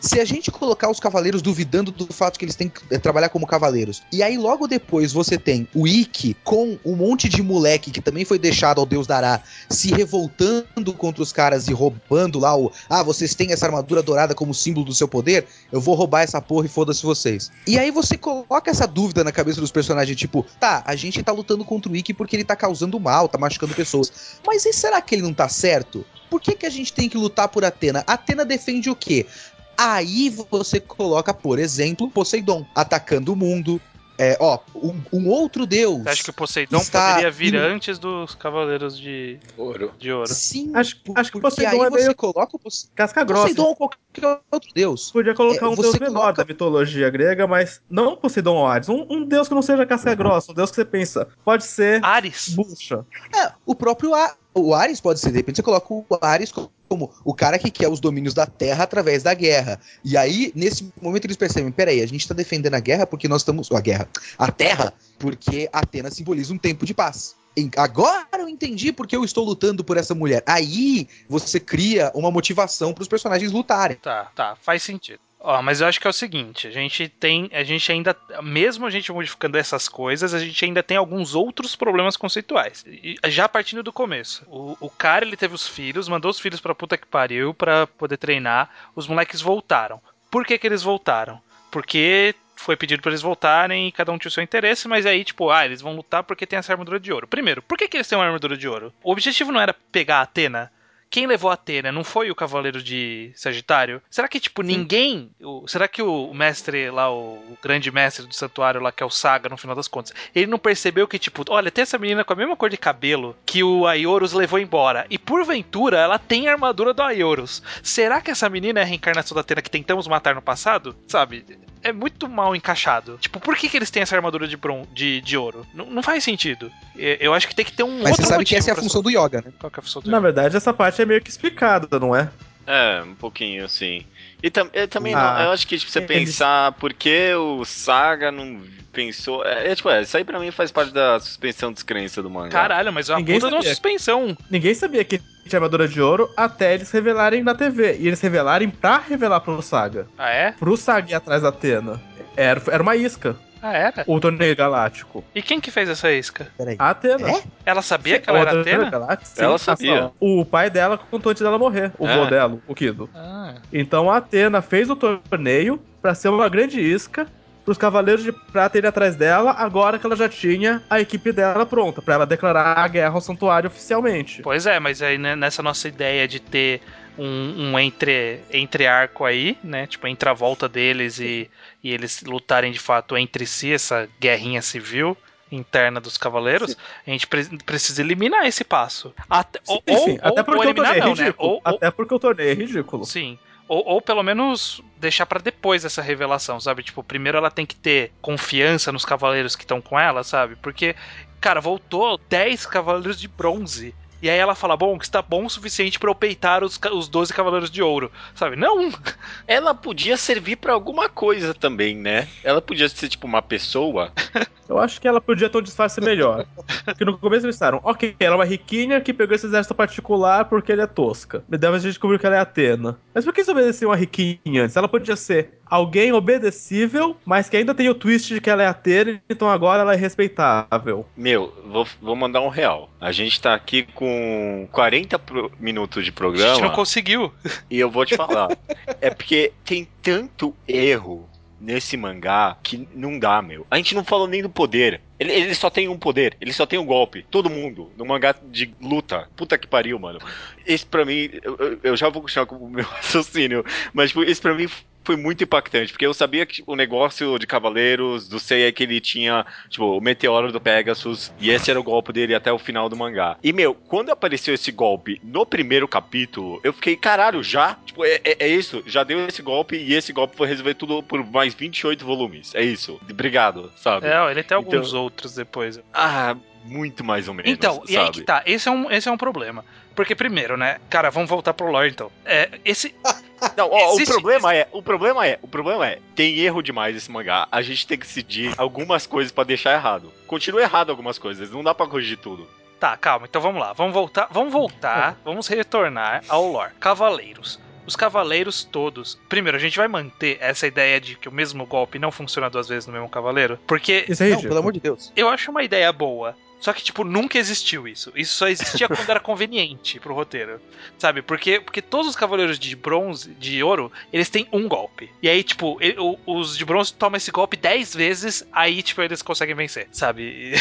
Se a gente colocar os cavaleiros duvidando do fato que eles têm que eh, trabalhar como cavaleiros, e aí logo depois você tem o Ikki com um monte de moleque que também foi deixado ao Deus dará se revoltando contra os caras e roubando lá o. Ah, vocês têm essa armadura dourada como símbolo do seu poder? Eu vou roubar essa porra e foda-se vocês. E aí você coloca essa dúvida na cabeça dos personagens, tipo, tá, a gente tá lutando contra o Ikki porque ele tá causando mal, tá machucando pessoas. Mas e será que ele não tá certo? Por que, que a gente tem que lutar por Atena? Atena defende o quê? Aí você coloca, por exemplo, Poseidon atacando o mundo. É, ó, um, um outro deus. Você acha que o Poseidon Está poderia vir indo- antes dos Cavaleiros de, Ouro. de Ouro? Sim, Acho- acho que Poseidon aí é você meio- coloca o Casca grossa. Poseidon ou qualquer outro deus. Podia colocar É, um você deus menor coloca- da mitologia grega, mas não Poseidon ou Hades. Um, um deus que não seja casca grossa, um deus que você pensa. Pode ser Ares. bucha. É, o próprio A- o Ares pode ser, de repente você coloca o Ares co- como o cara que quer os domínios da Terra através da guerra. E aí, nesse momento, eles percebem: peraí, a gente tá defendendo a guerra porque nós estamos. A guerra. A Terra, porque Atenas simboliza um tempo de paz. Agora eu entendi porque eu estou lutando por essa mulher. Aí você cria uma motivação para os personagens lutarem. Tá, tá, faz sentido. Ó, mas eu acho que é o seguinte, a gente tem, a gente ainda, mesmo a gente modificando essas coisas, a gente ainda tem alguns outros problemas conceituais. Já partindo do começo, o, o cara ele teve os filhos, mandou os filhos pra puta que pariu pra poder treinar, os moleques voltaram. Por que que eles voltaram? Porque foi pedido pra eles voltarem e cada um tinha o seu interesse, mas aí, tipo, ah, eles vão lutar porque tem essa armadura de ouro. Primeiro, por que, que eles têm uma armadura de ouro? O objetivo não era pegar a Atena? Quem levou a Atena não foi o Cavaleiro de Sagitário? Será que, tipo, ninguém. o- será que o mestre lá, o, o grande mestre do santuário lá, que é o Saga, no final das contas, ele não percebeu que, tipo, olha, tem essa menina com a mesma cor de cabelo que o Aioros levou embora. E porventura ela tem a armadura do Aioros. Será que essa menina é a reencarnação da Atena que tentamos matar no passado? Sabe? É muito mal encaixado. Tipo, por que, que eles têm essa armadura de, bron de, de ouro? Não, não faz sentido. Eu acho que tem que ter um Mas outro você sabe que essa é a função do yoga, né? Qual que é a função do Na verdade, essa parte é meio que explicada, não é? É, um pouquinho, assim. E tam, eu também Ah, não, eu acho que tipo, você eles- pensar por que o Saga não pensou. É, é, tipo, é, isso aí pra mim faz parte da suspensão de descrença do mangá. Caralho, mas é uma Ninguém puta de uma sabia. suspensão. Ninguém sabia que tinha armadura de ouro até eles revelarem na TV. E eles revelarem pra revelar pro Saga. Ah, é? Pro Saga ir atrás da Atena. Era, era uma isca, Ah, era? o torneio galáctico. E quem que fez essa isca? Peraí. A Atena. É? Ela sabia que ela era Atena? galáctico, Ela sim, sabia. O pai dela contou antes dela morrer. O É. vô dela, o Kido. Ah, Então a Atena fez o torneio pra ser uma grande isca pros Cavaleiros de Prata irem atrás dela, agora que ela já tinha a equipe dela pronta, pra ela declarar a guerra ao santuário oficialmente. pois é, mas aí né, nessa nossa ideia de ter um, um entre, entre arco aí, né? Tipo, entre a volta deles e, e eles lutarem de fato entre si, essa guerrinha civil interna dos cavaleiros, a gente pre- precisa eliminar esse passo. Até, ou, Sim, sim, ou- até ou porque o eliminar torneio é não, né? ridículo. Ou, ou- Até porque o torneio é ridículo. Sim. Ou, ou pelo menos deixar pra depois essa revelação, sabe? Tipo, primeiro ela tem que ter confiança nos cavaleiros que estão com ela, sabe? Porque, cara, voltou 10 cavaleiros de bronze. E aí ela fala, bom, que está bom o suficiente pra eu peitar os, os 12 cavaleiros de ouro. Sabe? Não! Ela podia servir pra alguma coisa também, né? Ela podia ser tipo uma pessoa. Eu acho que ela podia ter um disfarce melhor. Porque no começo eles disseram, ok, ela é uma riquinha que pegou esse exército particular porque ele é tosca. Me deve a gente descobriu que ela é Atena. Mas por que eles obedeciam uma riquinha antes? Ela podia ser alguém obedecível, mas que ainda tem o twist de que ela é Atena, então agora ela é respeitável. Meu, vou, vou mandar um real. A gente tá aqui com 40 pro- minutos de A gente programa. não conseguiu. E eu vou te falar. é porque tem tanto erro nesse mangá que não dá, meu. A gente não falou nem do poder. Ele, ele só tem um poder, ele só tem um golpe. Todo mundo, no mangá de luta. Puta que pariu, mano. Esse pra mim, eu, eu- já vou continuar com o meu raciocínio, mas tipo, esse pra mim foi muito impactante, porque eu sabia que o negócio de Cavaleiros do Seiya é que ele tinha, tipo, o meteoro do Pegasus, e esse era o golpe dele até o final do mangá. E, meu, quando apareceu esse golpe no primeiro capítulo, eu fiquei, caralho, já? Tipo, é, é- é isso, já deu esse golpe, e esse golpe foi resolver tudo por mais 28 volumes. É isso. Obrigado, sabe? É, ele tem alguns Então- outros depois. Ah, muito mais ou menos. Então, e aí que sabe? tá. Esse é, um, esse é um problema. Porque, primeiro, né? Cara, vamos voltar pro lore então. É, esse. Não, ó, o Existe- problema é, o problema é, o problema é, tem erro demais esse mangá. A gente tem que decidir algumas coisas pra deixar errado. Continua errado algumas coisas, não dá pra corrigir tudo. Tá, calma, então vamos lá. Vamos voltar, vamos voltar, vamos retornar ao lore. Cavaleiros. Os cavaleiros todos. Primeiro, a gente vai manter essa ideia de que o mesmo golpe não funciona duas vezes no mesmo cavaleiro, porque Isso é Não, pelo amor de Deus. eu acho uma ideia boa. Só que, tipo, nunca existiu isso. Isso só existia quando era conveniente pro roteiro. Sabe? Porque, porque todos os cavaleiros de bronze, de ouro, eles têm um golpe. E aí, tipo, ele- o- os de bronze tomam esse golpe 10 vezes, aí, tipo, eles conseguem vencer, sabe?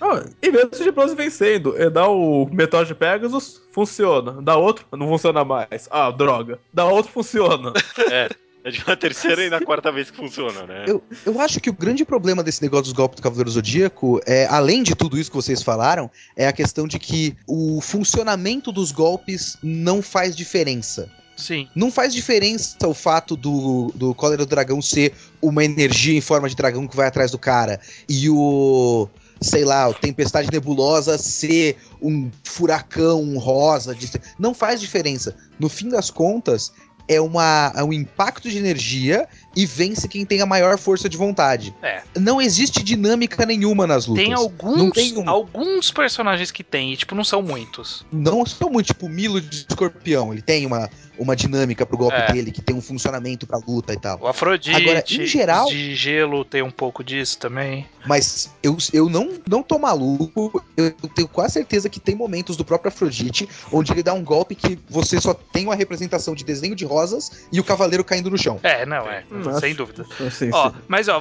Não, em vez de bronze vencendo, é dar o metal de Pegasus, funciona. Dá outro, não funciona mais. Ah, droga. Dá outro, funciona. É. É de uma terceira e na quarta vez que funciona, né? Eu, eu acho que o grande problema desse negócio dos golpes do Cavaleiro Zodíaco, é, além de tudo isso que vocês falaram, é a questão de que o funcionamento dos golpes não faz diferença. Sim. Não faz diferença o fato do, do Cólera do Dragão ser uma energia em forma de dragão que vai atrás do cara e o. Sei lá, o Tempestade Nebulosa ser um furacão um rosa. de- Não faz diferença. No fim das contas, é, uma, é um impacto de energia e vence quem tem a maior força de vontade. É. Não existe dinâmica nenhuma nas lutas. Tem alguns, tem um- alguns personagens que tem, e, tipo, não são muitos. não são muito tipo Milo de escorpião. Ele tem uma, uma dinâmica pro golpe É. dele, que tem um funcionamento pra luta e tal. O Afrodite, Agora, em geral- de gelo tem um pouco disso também. Mas eu, eu não, não tô maluco. Eu tenho quase certeza que tem momentos do próprio Afrodite onde ele dá um golpe que você só tem uma representação de desenho de rosas e o cavaleiro caindo no chão. É, não, é. Hum, sem dúvida. Sim, Ó, sim. mas ó,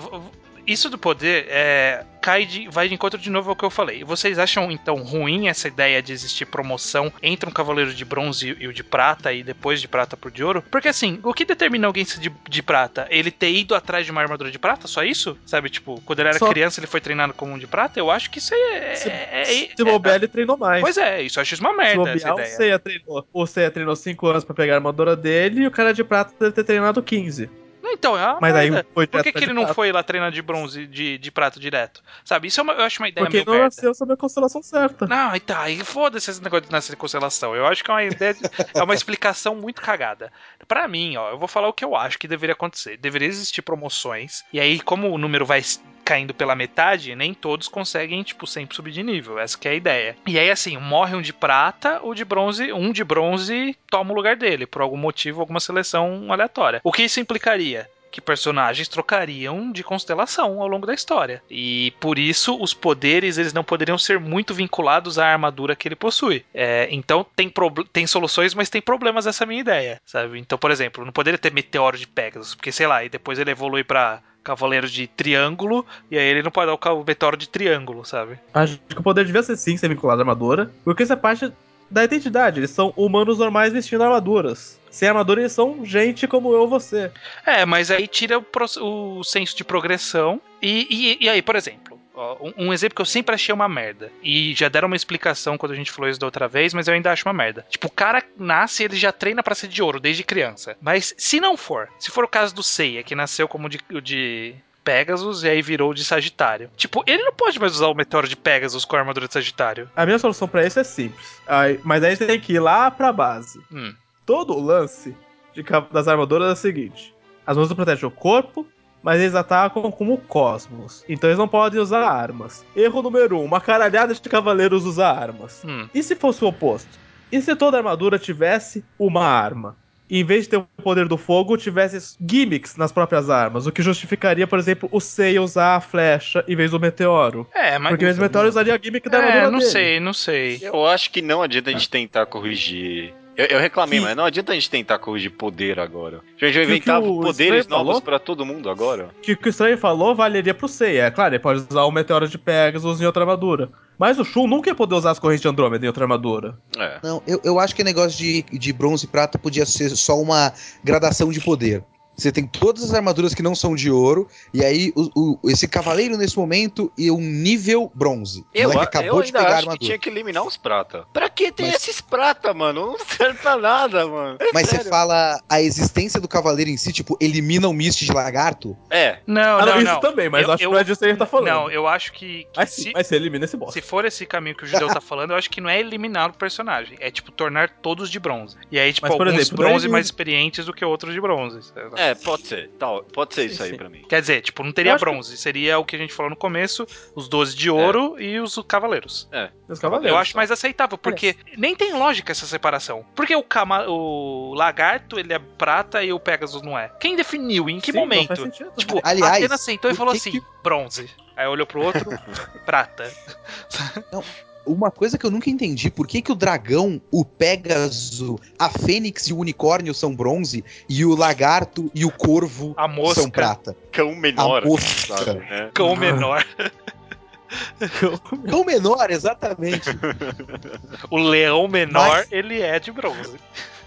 isso do poder é, cai de, vai de encontro de novo ao que eu falei. Vocês acham então ruim essa ideia de existir promoção entre um cavaleiro de bronze e o de prata e depois de prata pro de ouro? Porque assim, o que determina alguém ser de, de prata? Ele ter ido atrás de uma armadura de prata? Só isso? Sabe, tipo, quando ele era Só- criança ele foi treinado como um de prata? Eu acho que isso é. Se- é- é- Se bobear, ele treinou mais. Pois é, isso eu acho isso uma Se merda essa bobear, o ideia. O Seiya treinou 5 anos pra pegar a armadura dele e o cara de prata deve ter treinado 15. Então, é uma Mas aí merda. foi Por que, que ele não foi lá treinar de bronze, de, de prata direto? Sabe, isso é uma- eu acho uma ideia Porque meio não nasceu sob a constelação certa. Não, e tá, aí foda-se esse negócio de nascer constelação. Eu acho que é uma ideia, de- é uma explicação muito cagada. Pra mim, ó, eu vou falar o que eu acho que deveria acontecer. Deveria existir promoções, e aí, como o número vai caindo pela metade, nem todos conseguem, tipo, sempre subir de nível. Essa que é a ideia. E aí, assim, morre um de prata, o de bronze, um de bronze toma o lugar dele, por algum motivo, alguma seleção aleatória. O que isso implicaria? que personagens trocariam de constelação ao longo da história. E por isso os poderes eles não poderiam ser muito vinculados à armadura que ele possui. É, então tem, tem soluções, mas tem problemas essa minha ideia, sabe? Então, por exemplo, não poderia ter meteoro de Pegasus, porque sei lá, e depois ele evolui pra Cavaleiro de Triângulo, e aí ele não pode dar o meteoro de Triângulo, sabe? Acho que o poder devia ser sim ser vinculado à armadura, porque isso é parte da identidade. Eles são humanos normais vestindo armaduras. Sem armadura, eles são gente como eu ou você. É, mas aí tira o, o senso de progressão. E, e, e aí, por exemplo, um, exemplo que eu sempre achei uma merda. E já deram uma explicação quando a gente falou isso da outra vez, mas eu ainda acho uma merda. Tipo, o cara nasce e ele já treina pra ser de ouro desde criança. Mas se não for, se for o caso do Seiya, que nasceu como de, de Pegasus e aí virou de Sagitário. Tipo, ele não pode mais usar o meteoro de Pegasus com a armadura de Sagitário. A minha solução pra isso é simples. Aí- mas aí você tem que ir lá pra base. Hum. Todo o lance de das armaduras é o seguinte: as armaduras protegem o corpo, mas eles atacam como cosmos. Então eles não podem usar armas. Erro número 1: um, uma caralhada de cavaleiros usa armas. Hum. E se fosse o oposto? E se toda armadura tivesse uma arma? E em vez de ter o poder do fogo, tivesse gimmicks nas próprias armas, o que justificaria, por exemplo, o Seiya usar a flecha em vez do meteoro. É, mas. Porque o meteoro usaria a gimmick da armadura É, não dele. sei, não sei. Eu acho que não adianta a gente tentar corrigir. Eu, eu reclamei, Que- mas não adianta a gente tentar corrigir poder agora. A gente vai Que o que inventar poderes Stray novos falou? pra todo mundo agora. que o que o Estranho falou valeria pro Seiya. É claro, ele pode usar o Meteoro de Pegasus em outra armadura. Mas o Shun nunca ia poder usar as correntes de Andrômeda em outra armadura. É. Não, eu, eu acho que o negócio de, de bronze e prata podia ser só uma gradação de poder. Você tem todas as armaduras que não são de ouro, e aí o, o- esse cavaleiro nesse momento e um nível bronze. Eu, eu acabou de ainda pegar a acho que armadura. tinha que eliminar os prata. Pra que tem Mas- esses prata, mano? Não serve pra nada, mano. É Mas você sério. fala a existência do cavaleiro em si, tipo, elimina o Mist de lagarto? É, Não, Ah, não, isso não. também, mas Eu- acho que eu- não é disso que a gente tá falando. Não, eu acho que, que Mas, se, sim, mas você elimina esse boss. se for esse caminho que o judeu tá falando, eu acho que não é eliminar o personagem. É, tipo, tornar todos de bronze. E aí, tipo, Mas, por alguns exemplo, bronze mais experientes do que outros de bronze. é, pode ser. Tal, pode ser Sim, isso aí sim. pra mim. Quer dizer, tipo, não teria acho que- bronze. Seria o que a gente falou no começo: os 12 de ouro e os cavaleiros. Os cavaleiros. Eu acho mais aceitável, porque nem tem lógica essa separação. Porque o, cama o lagarto, ele é prata e o Pegasus não é. Quem definiu? Em que Sim, não momento? faz sentido. Tipo, Aliás, a Atena sentou e falou que assim: que- bronze. Aí olhou pro outro, prata. Uma coisa que eu nunca entendi, por que, que o dragão, o Pégaso, a fênix e o unicórnio são bronze e o lagarto e o corvo A mosca. são prata? Cão menor. A mosca. sabe, né? Cão Ah. menor. Cão menor, exatamente. O leão menor, Mas- ele é de bronze.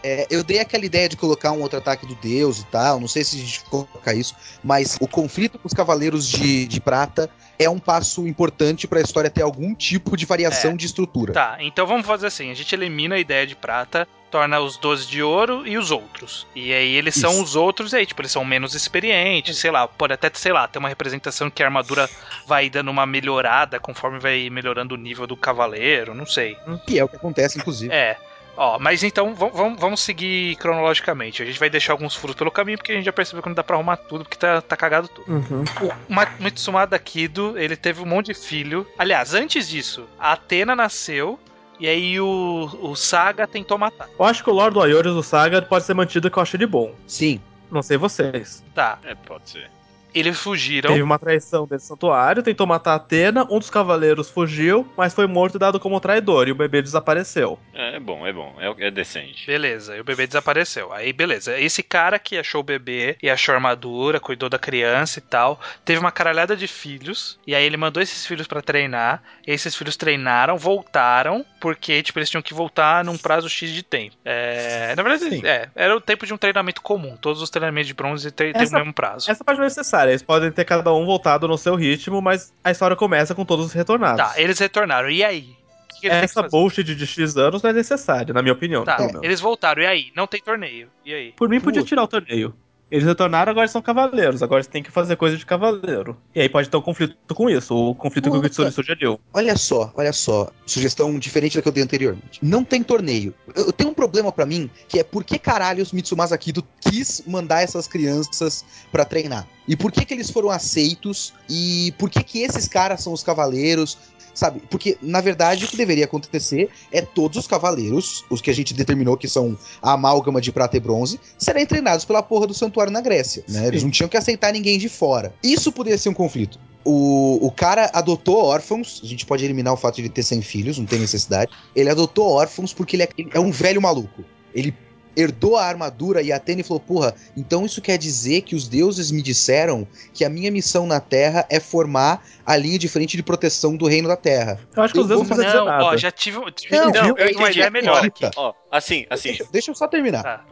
É, eu dei aquela ideia de colocar um outro ataque do deus e tal, não sei se a gente colocar isso, mas o conflito com os cavaleiros de, de prata é um passo importante pra história ter algum tipo de variação É. de estrutura. Tá, então vamos fazer assim: a gente elimina a ideia de prata, torna os 12 de ouro e os outros. E aí eles são Isso. os outros, e aí, tipo, eles são menos experientes, sei lá, pode até, sei lá, ter uma representação que a armadura vai dando uma melhorada conforme vai melhorando o nível do cavaleiro, não sei. Que é o que acontece, inclusive. É. Ó, mas então vam- vam- vamos seguir cronologicamente. A gente vai deixar alguns furos pelo caminho, porque a gente já percebeu que não dá pra arrumar tudo, porque tá, tá cagado tudo. Uhum. O Ma- Mitsumada Kido, ele teve um monte de filho. Aliás, antes disso, a Atena nasceu. E aí o, o Saga tentou matar. Eu acho que o Lord do Ayores do Saga pode ser mantido que eu acho de bom. Sim. Não sei vocês. Tá. É, pode ser. Eles fugiram. Teve uma traição desse santuário, tentou matar Atena, um dos cavaleiros fugiu, mas foi morto e dado como traidor, e o bebê desapareceu. É, é bom, é bom. É, é decente. Beleza, e o bebê desapareceu. Aí, beleza. Esse cara que achou o bebê e achou a armadura, cuidou da criança e tal, teve uma caralhada de filhos. E aí ele mandou esses filhos pra treinar. E esses filhos treinaram, voltaram, porque, tipo, eles tinham que voltar num prazo X de tempo. É, na verdade, Sim. é, era o tempo de um treinamento comum. Todos os treinamentos de bronze têm o mesmo prazo. Essa parte não é necessária, eles podem ter cada um voltado no seu ritmo, mas a história começa com todos retornados. Tá, eles retornaram. E aí? Que que Essa bullshit de X anos não é necessária, na minha opinião. Tá, eles voltaram. E aí? Não tem torneio. E aí? Por mim, podia Puta. tirar o torneio. Eles retornaram, agora são cavaleiros. Agora você tem que fazer coisa de cavaleiro. E aí pode ter um conflito com isso. O conflito que o Puta. Kitsune sugeriu. Olha só, olha só. Sugestão diferente da que eu dei anteriormente. Não tem torneio. Eu, tenho um problema pra mim, que é por que caralhos Mitsumasa Kido quis mandar essas crianças pra treinar? E por que que eles foram aceitos? E por que que esses caras são os cavaleiros? Sabe? Porque, na verdade, o que deveria acontecer é todos os cavaleiros, os que a gente determinou que são a amálgama de prata e bronze, serem treinados pela porra do santuário na Grécia. Né? Eles não tinham que aceitar ninguém de fora. Isso poderia ser um conflito. O, o cara adotou órfãos, a gente pode eliminar o fato de ele ter 100 filhos, não tem necessidade. Ele adotou órfãos porque ele é, ele é um velho maluco. Ele herdou a armadura e a Atene falou: Porra, então isso quer dizer que os deuses me disseram que a minha missão na Terra é formar a linha de frente de proteção do reino da Terra. Eu acho que os deuses não precisam dizer nada. ó, já tive, tive Não, não, eu tive uma entendi. ideia melhor aqui. Ó, assim, assim. Deixa, deixa eu só terminar. Tá.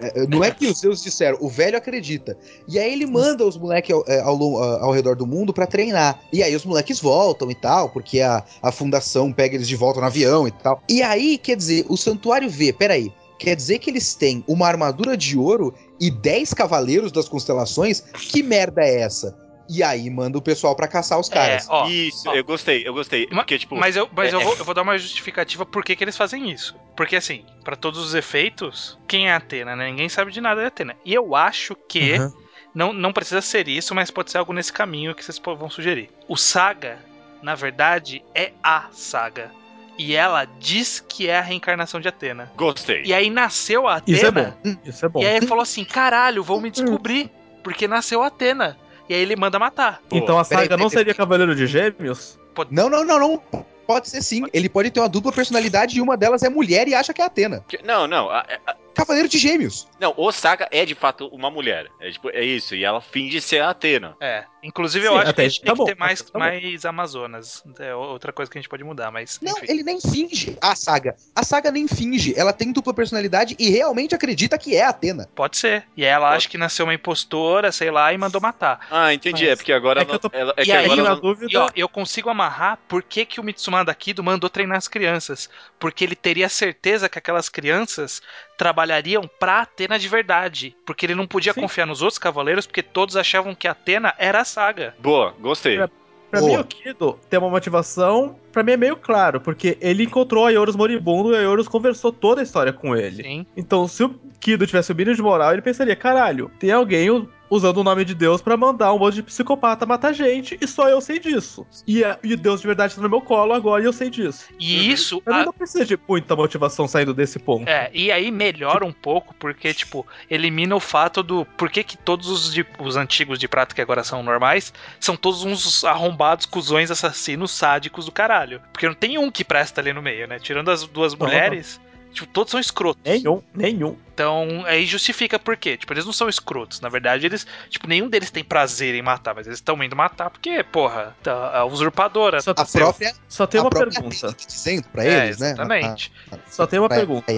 É, não é que os deuses disseram, o velho acredita. E aí ele manda os moleques ao, é, ao, ao redor do mundo pra treinar. E aí os moleques voltam e tal, porque a, a fundação pega eles de volta no avião e tal. E aí, quer dizer, o santuário vê, peraí. Quer dizer que eles têm uma armadura de ouro e 10 cavaleiros das constelações? Que merda é essa? E aí manda o pessoal pra caçar os caras. É, ó, Isso, ó. eu gostei, eu gostei. Ma- Porque, tipo. Mas eu, mas é- eu, vou, eu vou dar uma justificativa por que, que eles fazem isso. Porque, assim, pra todos os efeitos, quem é a Atena, né? Ninguém sabe de nada de Atena. E eu acho que Uhum. não, não precisa ser isso, mas pode ser algo nesse caminho que vocês vão sugerir. O Saga, na verdade, é a Saga. E ela diz que é a reencarnação de Atena. Gostei. E aí nasceu a Atena. Isso é bom. Isso é bom. E aí ele falou assim: caralho, vão me descobrir. Porque nasceu a Atena. E aí ele manda matar. Pô, Então a peraí, saga não peraí, seria Cavaleiro de Gêmeos? Não, não, não, não. Pode ser sim. Ele pode ter uma dupla personalidade e uma delas é mulher e acha que é Atena. Não, não. a- a- Cavaleiro de Gêmeos. não, o Saga é de fato uma mulher. É tipo, é isso. E ela finge ser a Atena. É. Inclusive, eu Sim, acho que a gente aí tem tá que bom, ter mais, tá bom. mais Amazonas. É outra coisa que a gente pode mudar, mas. Não, enfim. ele nem finge a saga. A saga nem finge. Ela tem dupla personalidade e realmente acredita que é a Atena. Pode ser. E aí ela acha que nasceu uma impostora, sei lá, e mandou matar. Ah, entendi. Mas é porque agora é que eu tô- ela, é E que aí, agora dúvida. E ó, eu consigo amarrar por que, que o Mitsumada Kido mandou treinar as crianças. Porque ele teria certeza que aquelas crianças trabalhariam pra Atena de verdade. Porque ele não podia Sim. confiar nos outros cavaleiros, porque todos achavam que Atena era a saga. Boa, gostei. É. Pra Boa. mim, o Kido tem uma motivação, pra mim é meio claro, porque ele encontrou a Yorus moribundo e a Yorus conversou toda usando o nome de Deus pra mandar um monte de psicopata matar gente e só eu sei disso. E, a- e Deus de verdade tá no meu colo agora e eu sei disso. E isso. Pra mim a- não precisa de muita motivação saindo desse ponto. É, e aí melhora um pouco, porque, tipo, elimina o fato do. Por que, que todos os, de- os antigos de prata, que agora são normais, são todos uns arrombados, cuzões, assassinos, sádicos do caralho. Porque não tem um que presta ali no meio, né? Tirando as duas Não, mulheres, tipo, todos são escrotos. Nenhum, nenhum. Então, aí justifica por quê. Tipo, eles não são escrotos. Na verdade, eles. Tipo, nenhum deles tem prazer em matar, mas eles estão indo matar porque, porra, tá- a usurpadora. Só, A própria, só tem a uma própria pergunta. Dizendo pra É, eles, né? exatamente. Só tem uma pergunta.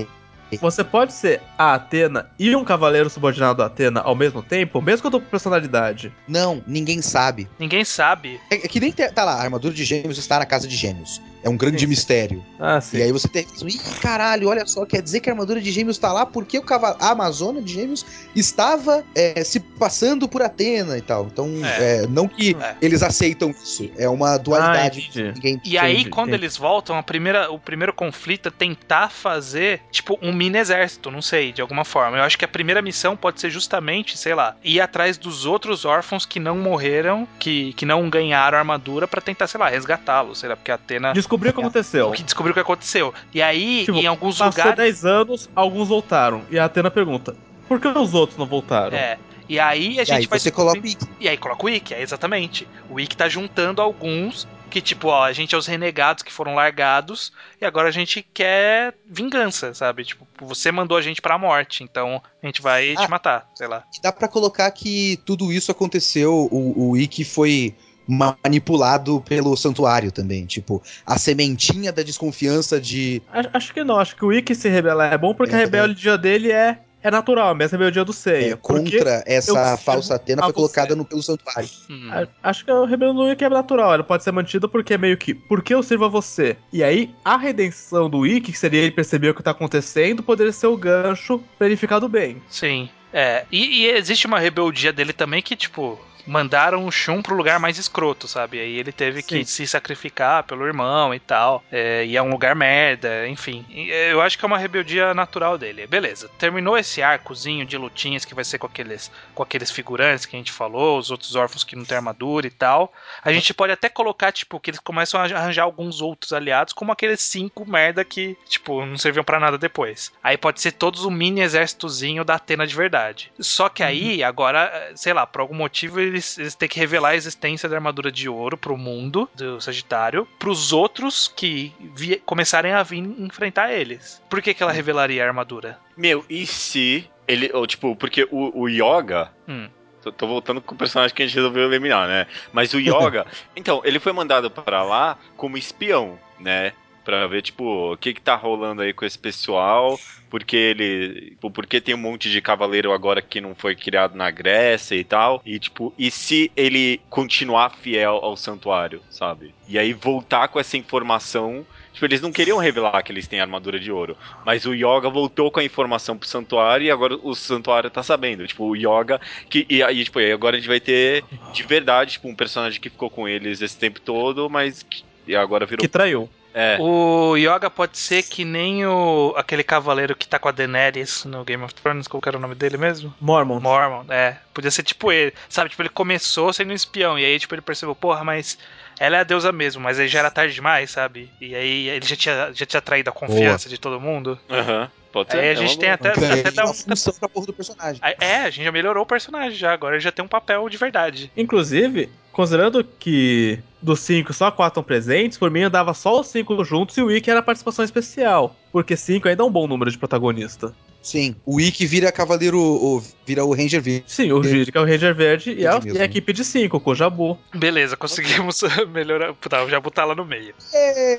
Você pode ser a Atena e um cavaleiro subordinado a Atena ao mesmo tempo, mesmo com a dupla personalidade? Não, ninguém sabe. Ninguém sabe. É, é que nem tá lá, a armadura de gêmeos está na casa de gêmeos. É um grande Sim, sim. mistério. Ah, sim. E aí você tem. Ih, caralho, olha só, quer dizer que a armadura de gêmeos tá lá porque o cavalo, a Amazônia de gêmeos estava é, se passando por Atena e tal. Então, É. é, não que É. eles aceitam isso. É uma dualidade. Ah. Ninguém E aí, Entendi, quando entendi. eles voltam, a primeira, o primeiro conflito é tentar fazer, tipo, um mini exército, não sei, de alguma forma. Eu acho que a primeira missão pode ser justamente, sei lá, ir atrás dos outros órfãos que não morreram, que, que não ganharam armadura pra tentar, sei lá, resgatá-los, sei lá, porque a Atena Descobri o que aconteceu. que descobriu o que aconteceu. E aí, Tipo, em alguns Passou lugares. 10 anos, alguns voltaram. E a Atena pergunta: por que os outros não voltaram? É. E aí a E gente aí vai você coloca o E aí coloca o Wiki, é exatamente. O Wiki tá juntando alguns que, tipo, ó, a gente é os renegados que foram largados e agora a gente quer vingança, sabe? Tipo, você mandou a gente pra morte, então a gente vai te Ah. matar, sei lá. Dá pra colocar que tudo isso aconteceu, o, o Ikki foi manipulado pelo santuário também. Tipo, a sementinha da desconfiança de. Acho, acho que não, acho que o Ikki se rebelar é bom porque a É. rebeldia dele é, é natural, a mesma rebeldia do Seiya. é, contra essa eu falsa Atena a foi colocada no, pelo santuário. Hum. a- acho que a rebelião do Ikki é natural, ela pode ser mantida porque é meio que, por que eu sirvo a você? E aí, a redenção do Ikki, que seria ele perceber o que tá acontecendo, poderia ser o gancho pra ele ficar do bem. Sim. É. E, e existe uma rebeldia dele também que, tipo. Mandaram o Shun pro lugar mais escroto, sabe? Aí ele teve que Sim. se sacrificar pelo irmão e tal. É, e é um lugar merda, enfim. É, eu acho que é uma rebeldia natural dele. Beleza. Terminou esse arcozinho de lutinhas que vai ser com aqueles, com aqueles figurantes que a gente falou, os outros órfãos que não tem armadura e tal. A gente pode até colocar, tipo, que eles começam a arranjar alguns outros aliados, como aqueles cinco merda que, tipo, não serviam pra nada depois. Aí pode ser todos um mini exércitozinho da Atena de verdade. Só que aí, agora, eh, sei lá, por algum motivo eles, eles têm que revelar a existência da armadura de ouro pro mundo do Sagitário, pros outros que vi- começarem a vir enfrentar eles. Por que, que ela revelaria a armadura? Meu, e se ele. Ou, tipo, porque o, o Yoga. Hum. Tô, tô voltando com o personagem que a gente resolveu eliminar, né? Mas o Yoga. então, ele foi mandado pra lá como espião, né? Pra ver, tipo, o que que tá rolando aí com esse pessoal. Porque ele. tipo, Porque tem um monte de cavaleiro agora que não foi criado na Grécia e tal. E, tipo, e se ele continuar fiel ao santuário, sabe? E aí voltar com essa informação. Tipo, eles não queriam revelar que eles têm armadura de ouro. Mas o Yoga voltou com a informação pro santuário e agora o santuário tá sabendo. Tipo, o Yoga. Que, e aí, tipo, agora a gente vai ter de verdade, tipo, um personagem que ficou com eles esse tempo todo, mas. que- E agora virou. Que traiu. É. O Yoga pode ser que nem o aquele cavaleiro que tá com a Daenerys no Game of Thrones, qual que era o nome dele mesmo? Mormon. Mormon, é. Podia ser tipo ele. Sabe, tipo, ele começou sendo um espião. E aí, tipo, ele percebeu, porra, mas ela é a deusa mesmo, mas aí já era tarde demais, sabe? E aí ele já tinha, já tinha traído a confiança de todo mundo. Aham. Pode ser. Aí a é gente uma tem até, Ganhei até dar uma um. função pra porra do personagem. É, a gente já melhorou o personagem já. Agora ele já tem um papel de verdade. Inclusive, considerando que dos cinco só quatro estão presentes, por mim eu dava só os cinco juntos e o Wiki era participação especial. Porque cinco ainda é um bom número de protagonista. Sim. O Ikki vira cavaleiro. O, vira o Ranger Verde. Sim, o que é o Ranger Verde, e a, Verde e a equipe de 5, com o Jabu. Beleza, conseguimos melhorar. Tá, o Jabu tá lá no meio. Aê,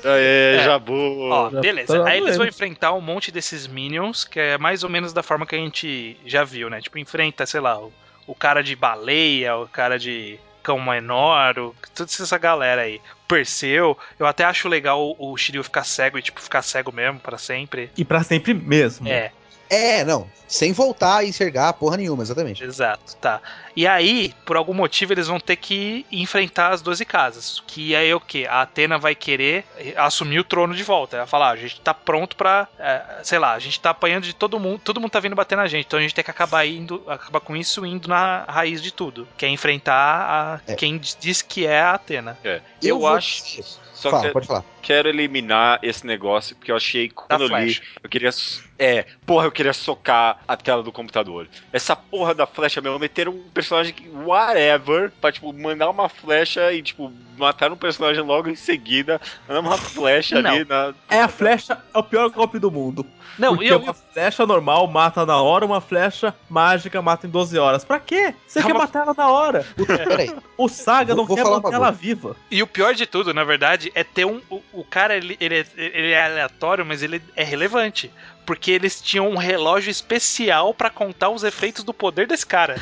É. Jabu. Ó, beleza. tá Aí eles vão enfrentar um monte desses minions, que é mais ou menos da forma que a gente já viu, né? Tipo, enfrenta, sei lá, o, o cara de baleia, o cara de cão menor, o, toda essa galera aí. Perseu, eu até acho legal o, o Shiryu ficar cego e, tipo, ficar cego mesmo pra sempre. E pra sempre mesmo. É, É, não. Sem voltar a enxergar porra nenhuma, exatamente. exato, tá. E aí, por algum motivo, eles vão ter que enfrentar as 12 casas. Que aí é o quê? A Atena vai querer assumir o trono de volta. Ela vai falar, ah, a gente tá pronto pra. é, sei lá, a gente tá apanhando de todo mundo, todo mundo tá vindo bater na gente. Então a gente tem que acabar indo, acabar com isso indo na raiz de tudo. Que é enfrentar a, É. quem diz que é a Atena. É. Eu, vou- acho. Só Fala, que pode falar. quero eliminar esse negócio, porque eu achei, quando eu li, eu queria. É, porra, eu queria socar a tela do computador. Essa porra da flecha, meu, meteram um personagem que, whatever, pra, tipo, mandar uma flecha e, tipo, matar um personagem logo em seguida, mandar uma flecha ali na. É a flecha, é o pior golpe do mundo. Não, Porque e eu, uma flecha normal mata na hora, uma flecha mágica mata em 12 horas. Pra quê? Você É quer uma- matar ela na hora. Peraí. O Saga Vou- não vou quer falar manter ela viva. E o pior de tudo, na verdade, é ter um. O, o cara, ele, ele, é, ele é aleatório, mas ele é relevante. Porque eles tinham um relógio especial pra contar os efeitos do poder desse cara.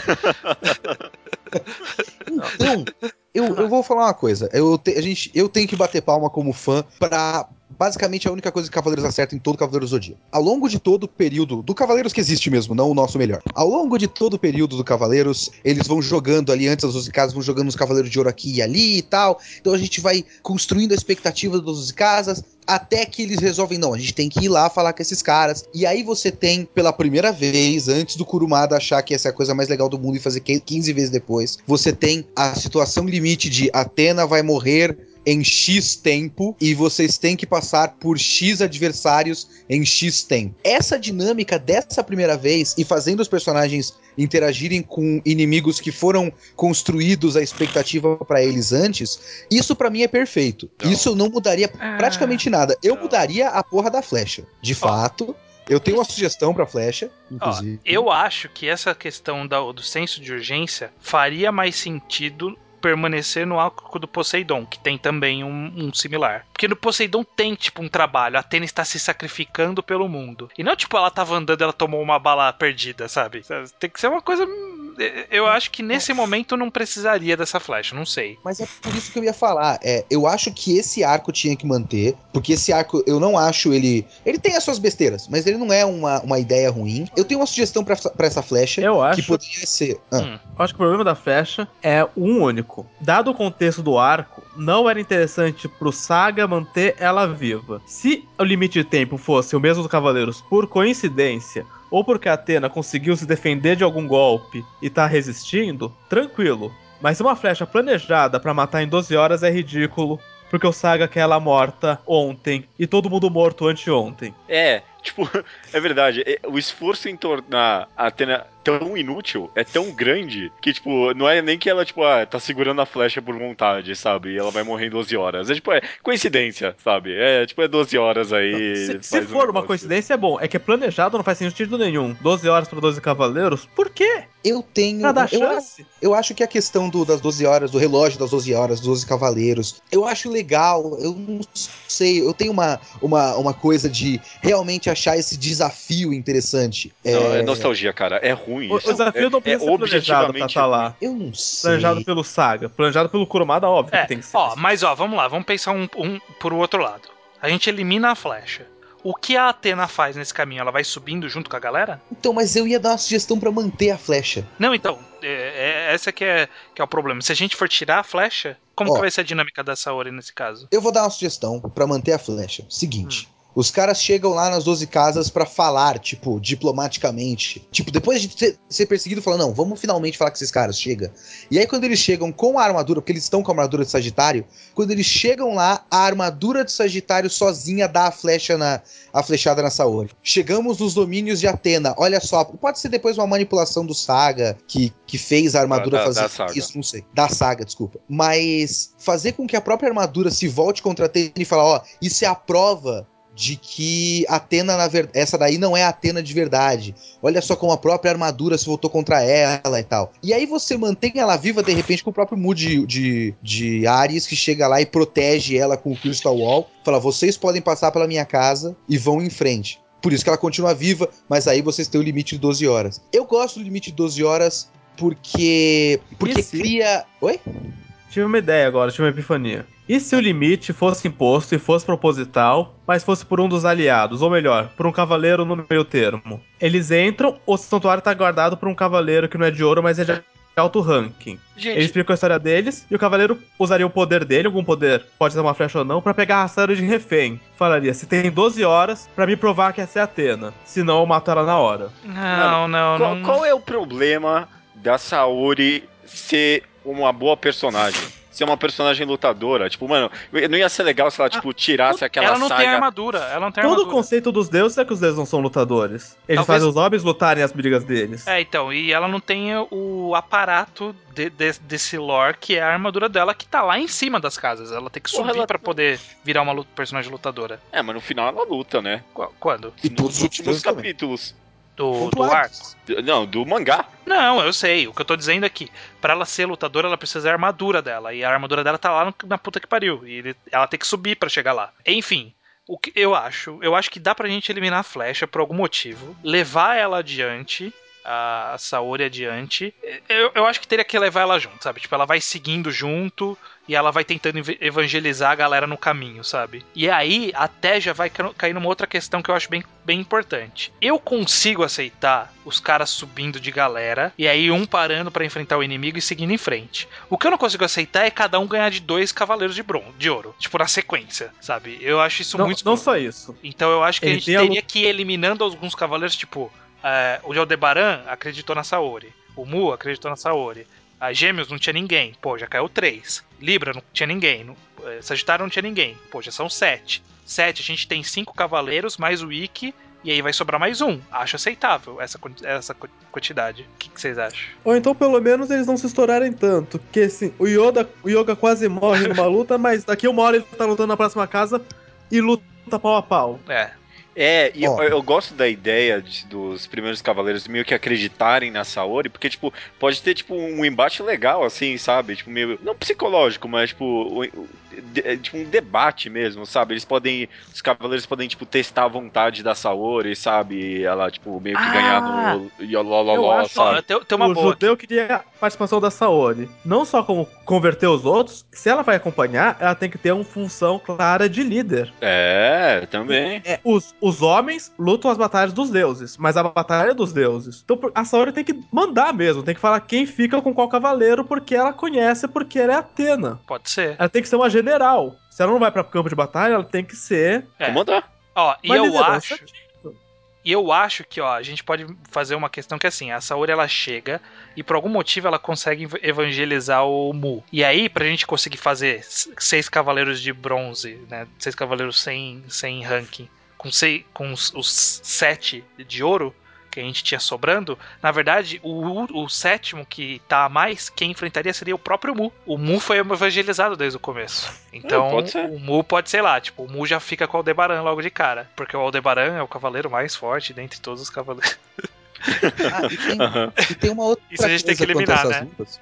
Então, eu, eu vou falar uma coisa. Eu, te- a gente, eu tenho que bater palma como fã pra. Basicamente, a única coisa que Cavaleiros acerta em todo Cavaleiro Zodíaco. Ao longo de todo o período. Do Cavaleiros que existe mesmo, não o nosso melhor. Ao longo de todo o período do Cavaleiros, eles vão jogando ali, antes das 12 casas, vão jogando os Cavaleiros de Ouro aqui e ali e tal. Então a gente vai construindo a expectativa das 12 casas. Até que eles resolvem, não, a gente tem que ir lá falar com esses caras. E aí você tem, pela primeira vez, antes do Kurumada achar que essa é a coisa mais legal do mundo e fazer que- 15 vezes depois, você tem a situação limite de Atena vai morrer em X tempo e vocês têm que passar por X adversários em X tempo. Essa dinâmica dessa primeira vez e fazendo os personagens interagirem com inimigos que foram construídos a expectativa pra eles antes, isso pra mim é perfeito. Não. Isso não mudaria praticamente nada. Eu Não. mudaria a porra da flecha. De fato, eu tenho uma sugestão pra flecha, Ó, inclusive. eu acho que essa questão da- do senso de urgência faria mais sentido permanecer no arco do Poseidon, que tem também um, um similar. Porque no Poseidon tem, tipo, um trabalho. A Atena está se sacrificando pelo mundo. E não, tipo, ela tava andando ela tomou uma bala perdida, sabe? Tem que ser uma coisa. Eu acho que nesse momento não precisaria dessa flecha, não sei. Mas é por isso que eu ia falar. É, eu acho que esse arco tinha que manter, porque esse arco eu não acho ele. Ele tem as suas besteiras, mas ele não é uma, uma ideia ruim. Eu tenho uma sugestão pra, pra essa flecha Eu acho, que poderia ser. Ah, Hum. eu acho que o problema da flecha é um único. Dado o contexto do arco, não era interessante pro Saga manter ela viva. Se o limite de tempo fosse o mesmo dos Cavaleiros por coincidência, ou porque a Atena conseguiu se defender de algum golpe e tá resistindo, tranquilo. Mas uma flecha planejada pra matar em 12 horas é ridículo, porque o Saga quer ela morta ontem e todo mundo morto anteontem. É, tipo, é verdade. é- O esforço em tornar a Atena tão inútil é tão grande que, tipo, não é nem que ela, tipo, ah, tá segurando a flecha por vontade, sabe? E ela vai morrer em 12 horas. É, tipo, é coincidência, sabe? É, tipo, é 12 horas aí. Se, se um for uma negócio. coincidência, é bom. É que é planejado, não faz sentido nenhum. 12 horas pra 12 cavaleiros? Por quê? eu tenho. Pra dar eu, chance? eu acho que a questão do- das 12 horas, do relógio das 12 horas, dos 12 cavaleiros, eu acho legal. Eu não sei. Eu tenho uma, uma, uma coisa de realmente achar esse desafio interessante. Não, é nostalgia, cara. É ruim O, o desafio é, não precisa é ser planejado pra estar lá. Eu não sei. Planejado pelo Saga. Planejado pelo Kurumada, óbvio É, que tem que ser. ó, mas ó, vamos lá, vamos pensar um, um por outro lado. A gente elimina a flecha. O que a Atena faz nesse caminho? Ela vai subindo junto com a galera? Então, mas eu ia dar uma sugestão pra manter a flecha. Não, então, é, é- essa que é, que é o problema. Se a gente for tirar a flecha, como Ó. que vai ser a dinâmica da Saori nesse caso? Eu vou dar uma sugestão pra manter a flecha. Seguinte. Os caras chegam lá nas 12 casas pra falar, tipo, diplomaticamente. Tipo, depois de ser, ser perseguido, falar, não, vamos finalmente falar com esses caras, chega. E aí, quando eles chegam com a armadura, porque eles estão com a armadura de Sagitário, quando eles chegam lá, a armadura de Sagitário sozinha dá a flecha na. a flechada na Saori. Chegamos nos domínios de Atena. Olha só, pode ser depois uma manipulação do Saga que, que fez a armadura Da- da fazer Saga. isso, não sei. Da saga, desculpa. Mas fazer com que a própria armadura se volte contra a Atena e falar, ó, isso é a prova de que Atena, na verdade, essa daí não é a Atena de verdade. Olha só como a própria armadura se voltou contra ela e tal. E aí você mantém ela viva, de repente, com o próprio Mood de, de, de Ares, que chega lá e protege ela com o Crystal Wall. Fala, vocês podem passar pela minha casa e vão em frente. Por isso que ela continua viva, mas aí vocês têm o limite de 12 horas. Eu gosto do limite de 12 horas porque. Porque cria. Oi? Tive uma ideia agora, tive uma epifania. E se o limite fosse imposto e fosse proposital, mas fosse por um dos aliados, ou melhor, por um cavaleiro no meio termo? Eles entram, o santuário tá guardado por um cavaleiro que não é de ouro, mas é de alto ranking. Gente, Eles explicam a história deles e o cavaleiro usaria o poder dele, algum poder, pode ser uma flecha ou não, pra pegar a rasteira de refém. Falaria: se tem 12 horas pra me provar que essa é a Atena. Senão eu mato ela na hora. Não, não, qual, não. qual é o problema da Saori ser uma boa personagem? Ser uma personagem lutadora? Tipo, mano, não ia ser legal se ela, tipo, tirasse aquela ela não saga... tem armadura, ela não tem Todo o armadura. conceito dos deuses é que os deuses não são lutadores. Eles Talvez- fazem os homens lutarem as brigas deles. É, então, e ela não tem o aparato de- de- desse lore que é a armadura dela que tá lá em cima das casas. Ela tem que Porra, subir ela- pra poder virar uma personagem lutadora. É, mas no final ela luta, né? Qu- Quando? E todos os últimos outros também. Do, do arco? Não, do mangá. Não, eu sei. O que eu tô dizendo aqui, pra ela ser lutadora, ela precisa da armadura dela. E a armadura dela tá lá no- na puta que pariu. E ele- ela tem que subir pra chegar lá. Enfim. O que eu acho? Eu acho que dá pra gente eliminar a flecha por algum motivo. Levar ela adiante. A Saori adiante. Eu, eu acho que teria que levar ela junto, sabe? Tipo, ela vai seguindo junto e ela vai tentando ev- evangelizar a galera no caminho, sabe? E aí, até já vai ca- cair numa outra questão que eu acho bem, bem importante. Eu consigo aceitar os caras subindo de galera e aí um parando pra enfrentar o inimigo e seguindo em frente. O que eu não consigo aceitar é cada um ganhar de dois cavaleiros de bronze, de ouro, tipo na sequência, sabe? Eu acho isso não, muito não só isso. Então eu acho que a Ele gente a teria que ir eliminando alguns cavaleiros, tipo, é, o Aldebaran acreditou na Saori, o Mu acreditou na Saori, a Gêmeos não tinha ninguém, pô, já caiu três. Libra não tinha ninguém, não- é, Sagitário não tinha ninguém, pô, já são sete. Sete, a gente tem cinco cavaleiros, mais o Ikki, e aí vai sobrar mais um. Acho aceitável essa, essa qu- quantidade. O que, que vocês acham? Ou então, pelo menos, eles não se estourarem tanto. Porque, assim, o Yoda, o Yoga quase morre numa luta, mas daqui uma hora ele tá lutando na próxima casa e luta pau a pau. É, É, e Ó. eu, eu gosto da ideia de- dos primeiros cavaleiros meio que acreditarem na Saori, porque, tipo, pode ter, tipo, um embate legal, assim, sabe? Tipo, meio. Não psicológico, mas, tipo, o- o- de- é, tipo um debate mesmo, sabe? Eles podem. Os cavaleiros podem, tipo, testar a vontade da Saori, sabe? Ela, tipo, meio que Ah! ganhar no. Eu Yolololó, acho- Ó, sabe? tem, tem uma o boa. judeu queria a participação da Saori. Não só como converter os outros, se ela vai acompanhar, ela tem que ter uma função clara de líder. É, também. É, os, os homens lutam as batalhas dos deuses, mas a batalha é dos deuses. Então a Saori tem que mandar mesmo, tem que falar quem fica com qual cavaleiro, porque ela conhece, porque ela é Atena. Pode ser. Ela tem que ser uma general. Se ela não vai pra campo de batalha, ela tem que ser É. Comandar. Ó, e eu acho. E eu acho que, ó, a gente pode fazer uma questão que é assim, a Saori ela chega e por algum motivo ela consegue ev- evangelizar o Mu. E aí, pra gente conseguir fazer seis cavaleiros de bronze, né? Seis cavaleiros sem, sem ranking, com, sei, com os, os sete de ouro que a gente tinha sobrando, na verdade, o, o sétimo que tá a mais, quem enfrentaria seria o próprio Mu. O Mu foi evangelizado desde o começo. Então, ser. o Mu pode ser lá, tipo, o Mu já fica com o Aldebaran logo de cara. Porque o Aldebaran é o cavaleiro mais forte dentre todos os cavaleiros. Ah, e tem, Aham. e tem uma outra Isso a gente tem que eliminar, né? lutas.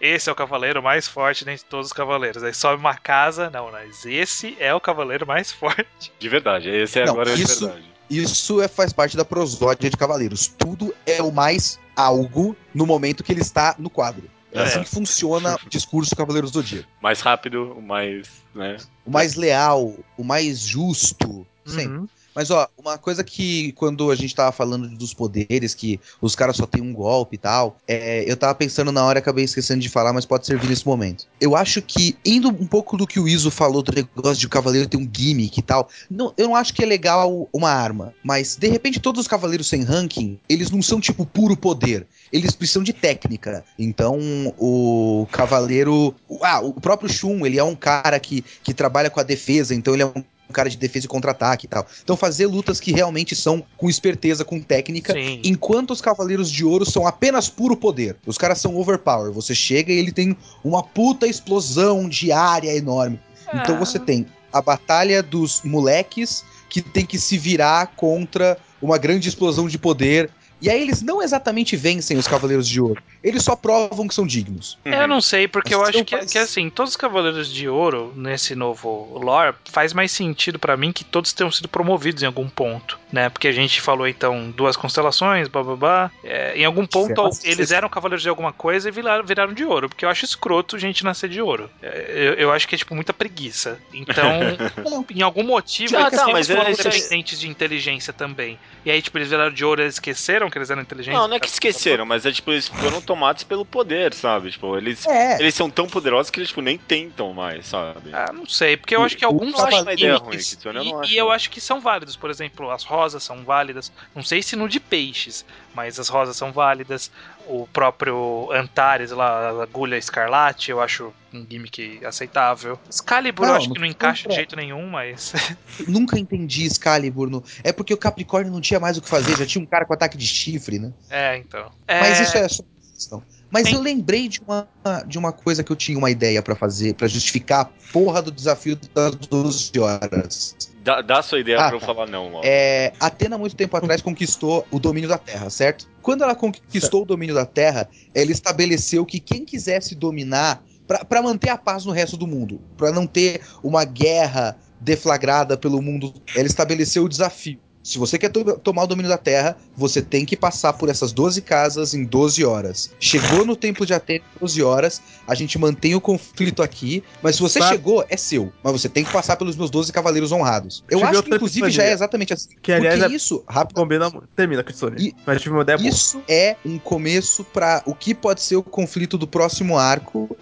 Esse é o cavaleiro mais forte dentre todos os cavaleiros. Aí sobe uma casa, não, mas esse é o cavaleiro mais forte. De verdade. Esse é Não, agora de isso- verdade. Isso é, faz parte da prosódia de Cavaleiros. Tudo é o mais algo no momento que ele está no quadro. É, É. assim que funciona o discurso do Cavaleiros do Dia. Mais rápido, o mais. né? O mais leal, o mais justo. Sempre. Mas, ó, uma coisa que quando a gente tava falando dos poderes, que os caras só tem um golpe e tal, é, eu tava pensando na hora e acabei esquecendo de falar, mas pode servir nesse momento. Eu acho que, indo um pouco do que o Iso falou do negócio de o cavaleiro ter um gimmick e tal, não, eu não acho que é legal uma arma, mas de repente todos os cavaleiros sem ranking, eles não são tipo puro poder. Eles precisam de técnica. Então, o cavaleiro. Ah, o próprio Shun, ele é um cara que, que trabalha com a defesa, então ele é um cara de defesa e contra-ataque e tal. Então fazer lutas que realmente são com esperteza, com técnica, Sim. enquanto os Cavaleiros de Ouro são apenas puro poder. Os caras são overpower. Você chega e ele tem uma puta explosão de área enorme. Então Ah. você tem a batalha dos moleques que tem que se virar contra uma grande explosão de poder. E aí eles não exatamente vencem os Cavaleiros de Ouro. Eles só provam que são dignos. Eu não sei, porque Mas eu acho que, faz- que assim, todos os Cavaleiros de Ouro nesse novo lore faz mais sentido pra mim que todos tenham sido promovidos em algum ponto, né? Porque a gente falou então duas constelações, bababá. É, em algum ponto Certo. eles eram Cavaleiros de alguma coisa e viraram, viraram de ouro, porque eu acho escroto gente nascer de ouro. É, Eu, eu acho que é tipo muita preguiça. Então, em algum motivo, Ah, eles tá, mas foram é dependentes de inteligência também. E aí, tipo, eles viraram de ouro, eles esqueceram que eles eram inteligentes. Não, não é que esqueceram, mas é tipo, eles foram tomados pelo poder, sabe? Tipo, eles, É. eles são tão poderosos que eles tipo, nem tentam mais, sabe? Ah, não sei, porque eu acho que alguns Eu acho ruim, eu e, acho. eu acho que são válidos. Por exemplo, as rosas são válidas. Não sei se no de peixes, mas as rosas são válidas. O próprio Antares, lá, a agulha escarlate, eu acho um gimmick aceitável. Excalibur eu Não, acho que não encaixa de jeito nenhum, mas. Nunca entendi Excalibur. No... É porque o Capricórnio não tinha mais o que fazer, já tinha um cara com ataque de chifre, né? é, então. Mas É, isso é só uma questão. Mas Tem- eu lembrei de uma, de uma coisa que eu tinha uma ideia pra fazer, pra justificar a porra do desafio das 12 horas. Dá, dá a sua ideia Ah, pra eu tá. falar não, ó. É, Atena, muito tempo atrás, conquistou o domínio da Terra, certo? Quando ela conquistou o domínio da Terra, ela estabeleceu que quem quisesse dominar, pra manter a paz no resto do mundo, pra não ter uma guerra deflagrada pelo mundo, ela estabeleceu o desafio. Se você quer to- tomar o domínio da Terra, você tem que passar por essas 12 casas em 12 horas. Chegou no Templo de Atena em 12 horas, a gente mantém o conflito aqui, mas se você Sabe- chegou, é seu. Mas você tem que passar pelos meus 12 cavaleiros honrados. Eu Tive acho que, inclusive, já é exatamente assim. Que, aliás, Porque é- isso, rápido, Combina. Termina, Kitsune. Mas tive uma ideia boa. isso é um começo pra o que pode ser o conflito do próximo arco,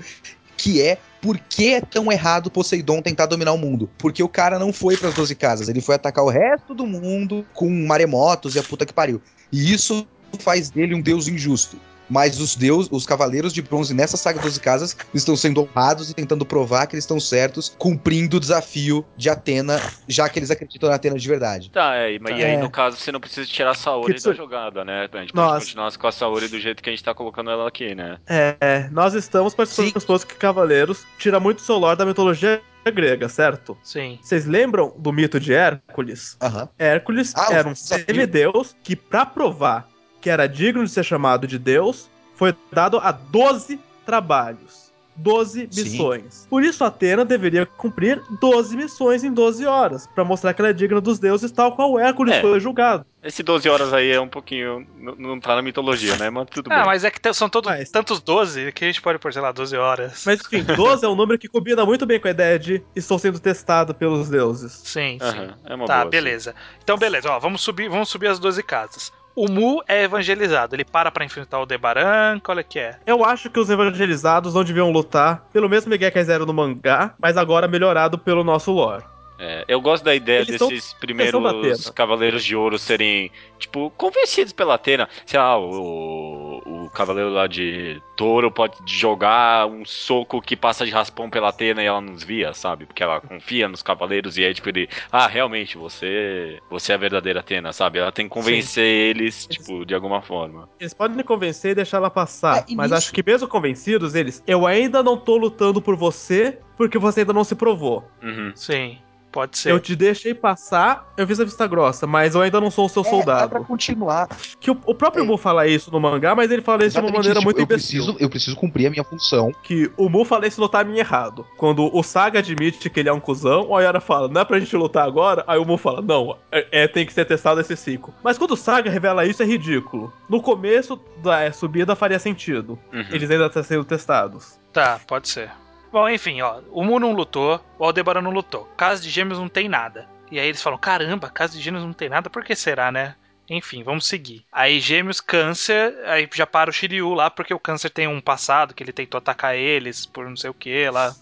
que é por que é tão errado Poseidon tentar dominar o mundo? Porque o cara não foi pras 12 casas, ele foi atacar o resto do mundo com maremotos e a puta que pariu. E isso faz dele um deus injusto. Mas os deus, os cavaleiros de bronze nessa saga 12 casas estão sendo honrados e tentando provar que eles estão certos, cumprindo o desafio de Atena, já que eles acreditam na Atena de verdade. Tá, é, e- mas e aí É. no caso você não precisa tirar a Saori da jogada, né? A gente pode continuar com a Saori do jeito que a gente tá colocando ela aqui, né? É, nós estamos participando do exposto que Cavaleiros tira muito seu lore da mitologia grega, certo? Sim. Vocês lembram do mito de Hércules? Aham. Hércules Ah, era um semideus que, pra provar que era digno de ser chamado de Deus, foi dado a 12 trabalhos. 12 Sim. missões. Por isso, Atena deveria cumprir 12 missões em 12 horas, pra mostrar que ela é digna dos deuses, tal qual Hércules É. foi julgado. Esse 12 horas aí é um pouquinho. Não tá na mitologia, né? Mas tudo Ah, bem. mas é que são todos, Mas- tantos 12 que a gente pode pôr, sei lá, 12 horas. Mas enfim, 12 é um número que combina muito bem com a ideia de estou sendo testado pelos deuses. Sim, sim. Aham, é uma Tá, boa. sim. beleza. Então, beleza, ó, vamos subir, vamos subir as 12 casas. O Mu é evangelizado, ele para pra enfrentar o Debaran, qual é que é? Eu acho que os evangelizados não deviam lutar pelo mesmo eram no mangá, mas agora melhorado pelo nosso lore. É, eu gosto da ideia Eles desses primeiros. Cavaleiros de Ouro serem, tipo, convencidos pela Atena. Sei lá, o, o Cavaleiro lá de Touro pode jogar um soco que passa de raspão pela Atena e ela nos via, sabe? Porque ela confia nos Cavaleiros e aí, tipo, ele. Ah, realmente, você. Você é a verdadeira Atena, sabe? Ela tem que convencer eles, tipo, de alguma forma. Eles podem me convencer e deixar ela passar, É, mas nisso- acho que mesmo convencidos, eles, eu ainda não tô lutando por você porque você ainda não se provou. Uhum. Sim, pode ser. Eu te deixei passar, eu fiz a vista grossa, mas eu ainda não sou o seu É, dá pra soldado. continuar. Que o, o próprio É. Mu fala isso no mangá, mas ele fala isso de uma maneira isso, muito eu imbecil. preciso, eu preciso cumprir a minha função. que o Mu fala isso no timing errado. Quando o Saga admite que ele é um cuzão, o Ayara fala, não é pra gente lutar agora? Aí o Mu fala, não, é, é, tem que ser testado esse ciclo. Mas quando o Saga revela isso, é ridículo. No começo da é, subida faria sentido. Uhum. Eles ainda estão sendo testados. Tá, pode ser. Bom, enfim, ó, o Mu não lutou, o Aldebaran não lutou. Casa de Gêmeos não tem nada. E aí eles falam, caramba, Casa de Gêmeos não tem nada, por que será, né? Enfim, vamos seguir. Aí Gêmeos, Câncer, aí já para o Shiryu lá, porque o Câncer tem um passado que ele tentou atacar eles por não sei o que lá.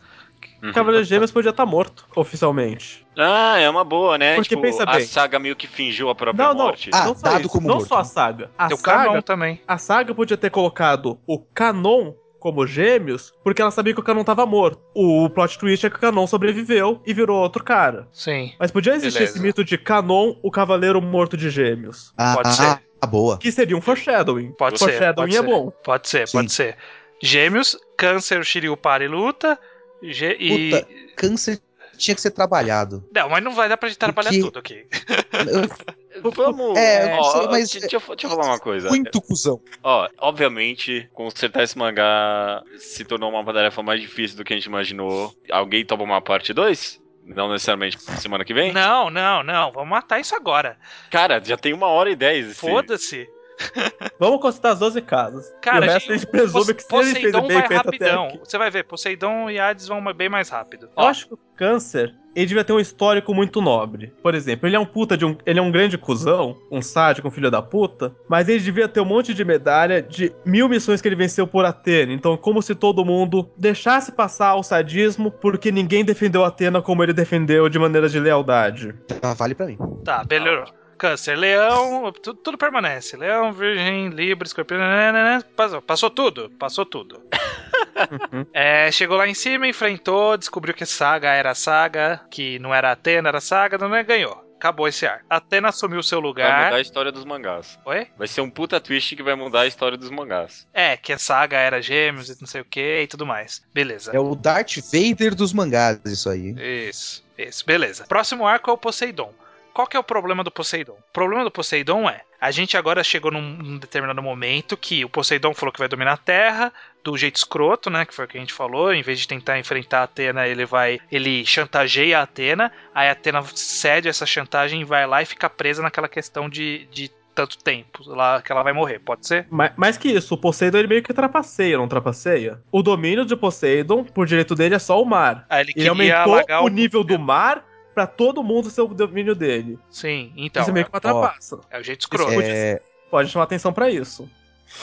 Uhum. O Cavaleiro de Gêmeos podia estar morto, oficialmente. Ah, é uma boa, né? Porque tipo, pensa a bem. saga meio que fingiu a própria Não, não. morte. Ah, não só dado isso, como não morto. só a saga. A Tem o saga, Canon também. a saga podia ter colocado o Canon como gêmeos, porque ela sabia que o Canon tava morto. O plot twist é que o Canon sobreviveu e virou outro cara. Sim, Mas podia existir Beleza. esse mito de Canon, o cavaleiro morto de gêmeos. Ah, Pode ser. ah, boa. Que seria um foreshadowing. Pode ser, foreshadowing é ser. bom. pode ser, Sim. pode ser. Gêmeos, Câncer, o Shiryu para e luta. Gê- e Puta, Câncer tinha que ser trabalhado. Não, mas não vai dar pra gente trabalhar Porque- tudo aqui. Eu- Vamos. É, ó, sei, mas- deixa, deixa eu- deixa eu falar uma coisa. Muito cuzão. Ó, obviamente, consertar esse mangá se tornou uma tarefa mais difícil do que a gente imaginou. Alguém toma uma parte 2? Não necessariamente semana que vem? Não, não, não. Vamos matar isso agora. Cara, já tem uma hora e dez. esse- Foda-se. Vamos consultar as 12 casas. Cara, e o resto a gente presume que se ele fez Poseidon bem vai até rapidão. Você vai ver, Poseidon e Hades vão bem mais rápido. Eu Ó, acho que o câncer, ele devia ter um histórico muito nobre. Por exemplo, ele é um puta de um. Ele é um grande cuzão, um sádico, um filho da puta, mas ele devia ter um monte de medalha de mil missões que ele venceu por Atena. Então, como se todo mundo deixasse passar o sadismo porque ninguém defendeu Atena como ele defendeu de maneira de lealdade. Tá, vale pra mim. Tá, melhorou. Câncer, leão, tudo, tudo permanece. Leão, virgem, libra, escorpião, nananana, passou, passou tudo, passou tudo. É, chegou lá em cima, enfrentou, descobriu que Saga era Saga, que não era Atena, era Saga, não é, ganhou. Acabou esse ar. Atena assumiu seu Vai lugar. mudar a história dos mangás. Oi? Vai ser um puta twist que vai mudar a história dos mangás. É, que a Saga era gêmeos e não sei o que e tudo mais. Beleza. É o Darth Vader dos mangás, isso aí. Isso, isso, beleza. Próximo arco é o Poseidon. Qual que é o problema do Poseidon? O problema do Poseidon é, a gente agora chegou num, num determinado momento que o Poseidon falou que vai dominar a Terra do jeito escroto, né, que foi o que a gente falou, em vez de tentar enfrentar a Atena, ele vai, ele chantageia a Atena, aí a Atena cede essa chantagem e vai lá e fica presa naquela questão de, de tanto tempo lá que ela vai morrer, pode ser? Mais, mais que isso, o Poseidon ele meio que trapaceia, não trapaceia? O domínio de Poseidon, por direito dele, é só o mar. Aí ele, Ele aumentou o nível do mar pra todo mundo ser o domínio dele. Sim, então, isso é meio que uma trapaça. é o jeito escroto. É, Pode chamar atenção pra isso.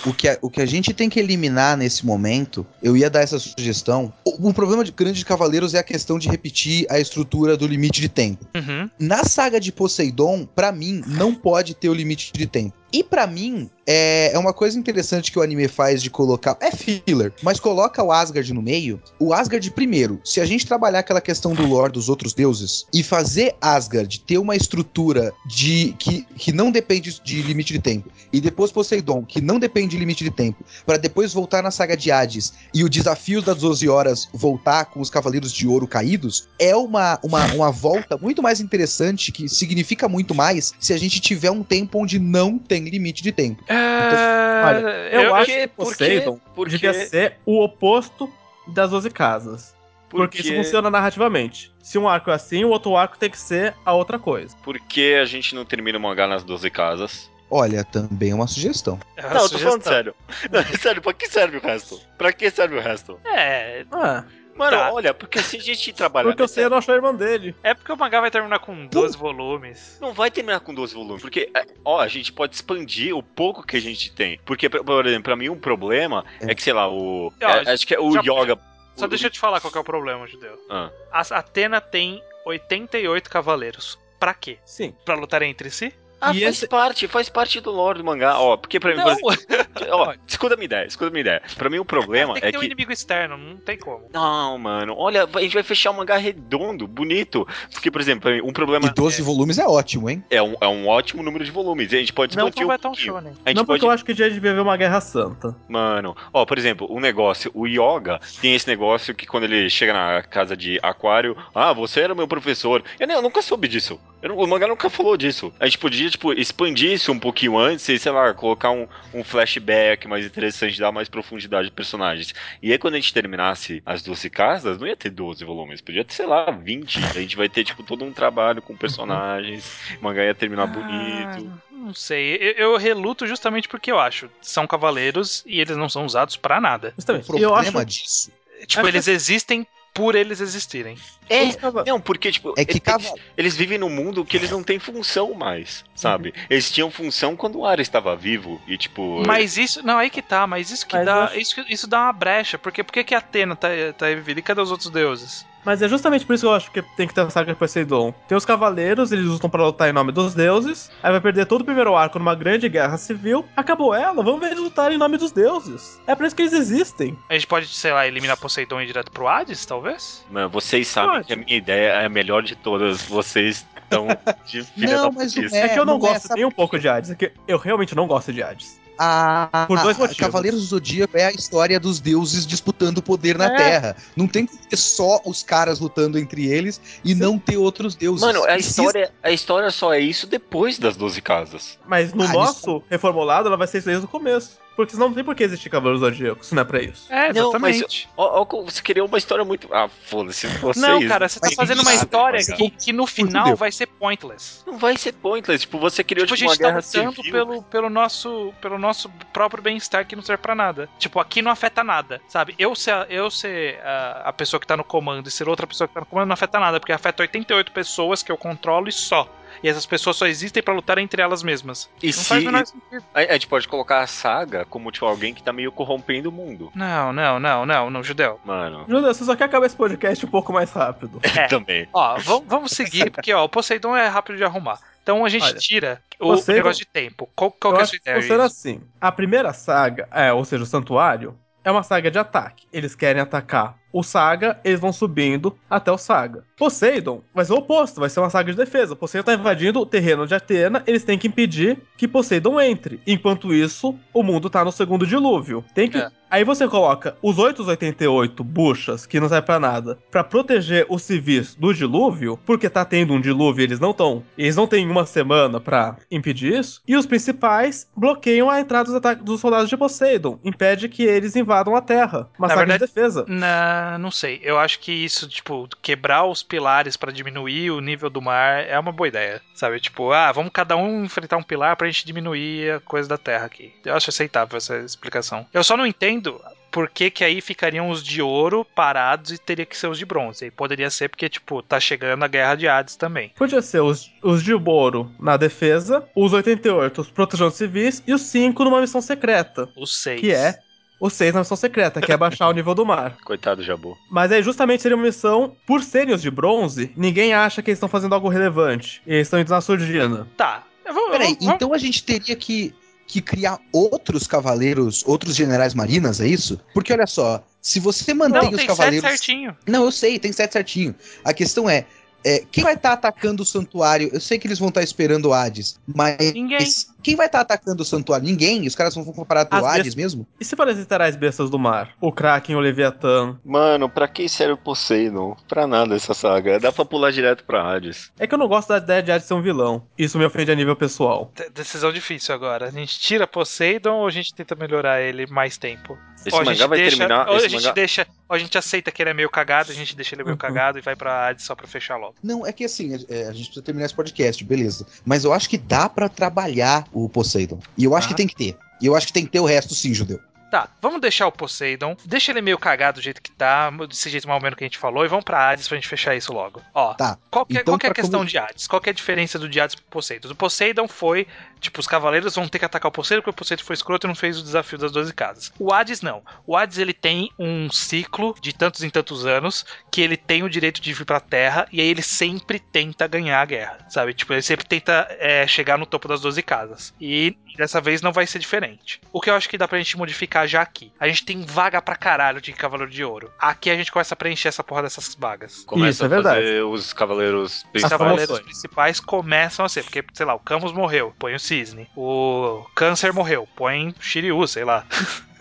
o, que a, o que a gente tem que eliminar nesse momento, eu ia dar essa sugestão. O, o problema de grande de Cavaleiros é a questão de repetir a estrutura do limite de tempo. Uhum. Na saga de Poseidon, pra mim, não pode ter o limite de tempo. E pra mim, é, é uma coisa interessante que o anime faz de colocar. É filler, mas coloca o Asgard no meio. O Asgard, primeiro, se a gente trabalhar aquela questão do lore dos outros deuses e fazer Asgard ter uma estrutura de que, que não depende de limite de tempo, e depois Poseidon, que não depende de limite de tempo, pra depois voltar na saga de Hades e o desafio das 12 horas voltar com os Cavaleiros de Ouro caídos, é uma, uma, uma volta muito mais interessante, que significa muito mais se a gente tiver um tempo onde não tem limite de tempo. Olha, eu, acho que por Poseidon quê? Por devia ser o oposto das 12 casas. Porque isso funciona narrativamente. Se um arco é assim, o outro arco tem que ser a outra coisa. Por que a gente não termina o mangá nas 12 casas? Olha, também é uma sugestão. É uma não, eu tô falando sugestão. sério. Não, sério, pra que serve o resto? Pra que serve o resto? É, Ah, Mano, Tá. olha, porque se a gente trabalhar. porque o nessa- Seiya não achou a irmã dele. é porque o mangá vai terminar com 12 volumes. Não vai terminar com 12 volumes, porque, é, ó, a gente pode expandir o pouco que a gente tem. Porque, por exemplo, pra mim um problema é, É. que, sei lá, o. Ó, é, acho que é o já- Yoga. Só o- deixa eu te falar qual que é o problema, Judeu. Ah. A Atena tem 88 cavaleiros. Pra quê? Sim. Pra lutarem entre si? Ah, E faz esse- parte, faz parte do lore do mangá, ó. Porque pra mim. Não, Ó, escuta a minha ideia, escuta a minha ideia. Pra mim o problema tem que é ter um que. inimigo externo, não tem como. Não, mano, olha, a gente vai fechar um mangá redondo, bonito. Porque, por exemplo, pra mim, um problema. E 12 volumes é ótimo, hein? É um, é um ótimo número de volumes. E a gente pode Não, não um vai. A gente Não porque pode eu acho que já devia haver uma guerra santa. Mano, ó, por exemplo, um negócio, o Yoga tem esse negócio que quando ele chega na casa de Aquário, ah, você era meu professor. Eu, nem- eu nunca soube disso. Não- o mangá nunca falou disso. A gente podia, tipo, expandir isso um pouquinho antes e, sei lá, colocar um, um flashback mais interessante, dar mais profundidade de personagens. E aí, quando a gente terminasse as 12 casas, não ia ter 12 volumes, podia ter, sei lá, 20. A gente vai ter, tipo, todo um trabalho com personagens, o mangá ia terminar bonito. Ah, não sei. Eu, eu reluto justamente porque eu acho. São cavaleiros e eles não são usados pra nada. O Justamente. problema eu acho disso Tipo, Acho eles existem por eles existirem. É, não, porque, tipo, é que eles- cavalo. eles vivem num mundo que eles não têm função mais, sabe? Eles tinham função quando o Ara estava vivo e, tipo. Mas isso. Não, aí que tá, mas isso que Mas eu dá. acho- Isso, isso dá uma brecha. Porque por que que a Atena tá, tá vivida? E cadê os outros deuses? Mas é justamente por isso que eu acho que tem que ter a saga de Poseidon. Tem os cavaleiros, eles lutam pra lutar em nome dos deuses. Aí vai perder todo o primeiro arco numa grande guerra civil. Acabou ela, vamos ver eles lutarem em nome dos deuses. É por isso que eles existem. A gente pode, sei lá, eliminar Poseidon e ir direto pro Hades, talvez? Mano, vocês sabem Pode. que a minha ideia é a melhor de todas. Vocês estão de filha Não, da mas putice. É, que eu não, não é gosto essa- nem um pouco de Hades. É que eu realmente não gosto de Hades. A, Por dois a- motivos. Cavaleiros do Zodíaco é a história dos deuses disputando poder na É. Terra. Não tem que ter só os caras lutando entre eles e não ter outros deuses. Mano, a história, a história só é isso depois das 12 casas. Mas no Ah, nosso reformulado, ela vai ser isso desde o começo. Porque senão não tem por que existir Cavaleiros do Zodíaco, se não é pra isso. É, Não, mas exatamente. Ó, ó, como você criou uma história muito. Ah, foda-se. Não, cara, você tá fazendo uma história que, que no final vai ser pointless. Não vai ser pointless. Tipo, você criou Tipo, a tipo, uma gente tá lutando civil. pelo, pelo, nosso, pelo nosso próprio bem-estar que não serve pra nada. Tipo, aqui não afeta nada, sabe? Eu ser, a- eu ser a, a pessoa que tá no comando e ser outra pessoa que tá no comando não afeta nada, porque afeta 88 pessoas que eu controlo e só. E essas pessoas só existem pra lutar entre elas mesmas. E não se. faz o menor sentido. A, a gente pode colocar a saga como, tipo, alguém que tá meio corrompendo o mundo. Não, não, não, não, não, Judeu. Mano. Júlio, você só quer acabar esse podcast um pouco mais rápido. É. Também. Ó, vamos, seguir, porque ó, o Poseidon é rápido de arrumar. Então a gente Olha, tira o Poseidon- negócio de tempo. Qual, qual que é a sua ideia? funciona assim. A primeira saga, é, ou seja, o santuário, é uma saga de ataque. Eles querem atacar o Saga, eles vão subindo até o Saga. Poseidon vai ser o oposto, vai ser uma saga de defesa. Poseidon tá invadindo o terreno de Atena, eles têm que impedir que Poseidon entre. Enquanto isso, o mundo tá no segundo dilúvio. Tem que. É. Aí você coloca os 888 buchas, que não serve pra nada, pra proteger os civis do dilúvio, porque tá tendo um dilúvio e eles não estão. Eles não têm uma semana pra impedir isso. E os principais bloqueiam a entrada dos, ataques dos soldados de Poseidon, impede que eles invadam a Terra. Uma Na saga verdade- de defesa. Na, não sei. Eu acho que isso, tipo, quebrar os pilares pra diminuir o nível do mar é uma boa ideia. Sabe? Tipo, ah, vamos cada um enfrentar um pilar pra gente diminuir a coisa da terra aqui. Eu acho aceitável essa explicação. Eu só não entendo por que, que aí ficariam os de ouro parados e teria que ser os de bronze. E poderia ser porque, tipo, tá chegando a guerra de Hades também. Podia ser os, os de Boro na defesa, os 88 os protegendo civis e os 5 numa missão secreta, Os seis. que é os 6 na missão secreta, que é baixar o nível do mar. Coitado do Jabu. Mas aí justamente seria uma missão, por serem os de bronze, ninguém acha que eles estão fazendo algo relevante. E eles estão indo na surdina. Tá. Eu vou, Peraí, eu vou- então a gente teria que, que criar outros cavaleiros, outros generais marinas, é isso? Porque olha só, se você mantém Não, os tem cavaleiros. sete certinho. Não, eu sei, tem sete certinho. A questão é, é, quem vai estar atacando o santuário? Eu sei que eles vão estar esperando o Hades, mas Ninguém. Quem vai estar atacando o santuário? Ninguém? Os caras vão comparar o Hades mesmo? E se parecer as bestas do mar? O Kraken, o Leviatã. Mano, pra que serve o Poseidon? Pra nada essa saga. Dá pra pular direto pra Hades. É que eu não gosto da ideia de Hades ser um vilão. Isso me ofende a nível pessoal. De- Decisão difícil agora. A gente tira Poseidon ou a gente tenta melhorar ele mais tempo? Esse ou a mangá gente vai deixa, terminar- Ou a gente mangá- deixa. Ou a gente aceita que ele é meio cagado, a gente deixa ele meio Uhum. cagado e vai pra Hades só pra fechar logo. Não, é que assim, é, a gente precisa terminar esse podcast, beleza. Mas eu acho que dá pra trabalhar o Poseidon. E eu acho Ah. que tem que ter. E eu acho que tem que ter o resto sim, judeu. Tá, vamos deixar o Poseidon, deixa ele meio cagado do jeito que tá, desse jeito mais ou menos que a gente falou, e vamos pra Hades pra gente fechar isso logo. Ó, Tá, qual que, é- então qual que é a questão como- de Hades? Qual que é a diferença do de Hades pro Poseidon? O Poseidon foi, tipo, os cavaleiros vão ter que atacar o Poseidon porque o Poseidon foi escroto e não fez o desafio das 12 casas. O Hades não. O Hades ele tem um ciclo de tantos em tantos anos que ele tem o direito de vir pra Terra e aí ele sempre tenta ganhar a guerra, sabe? Tipo, ele sempre tenta é, chegar no topo das 12 casas. E dessa vez não vai ser diferente. O que eu acho que dá pra gente modificar já aqui. A gente tem vaga pra caralho de Cavaleiro de Ouro. Aqui a gente começa a preencher essa porra dessas vagas. Começa Isso, é verdade. os cavaleiros Os principais. cavaleiros promoções. principais começam a ser, porque, sei lá, o Camus morreu, põe o Cisne. O Câncer morreu, põe o Shiryu, sei lá.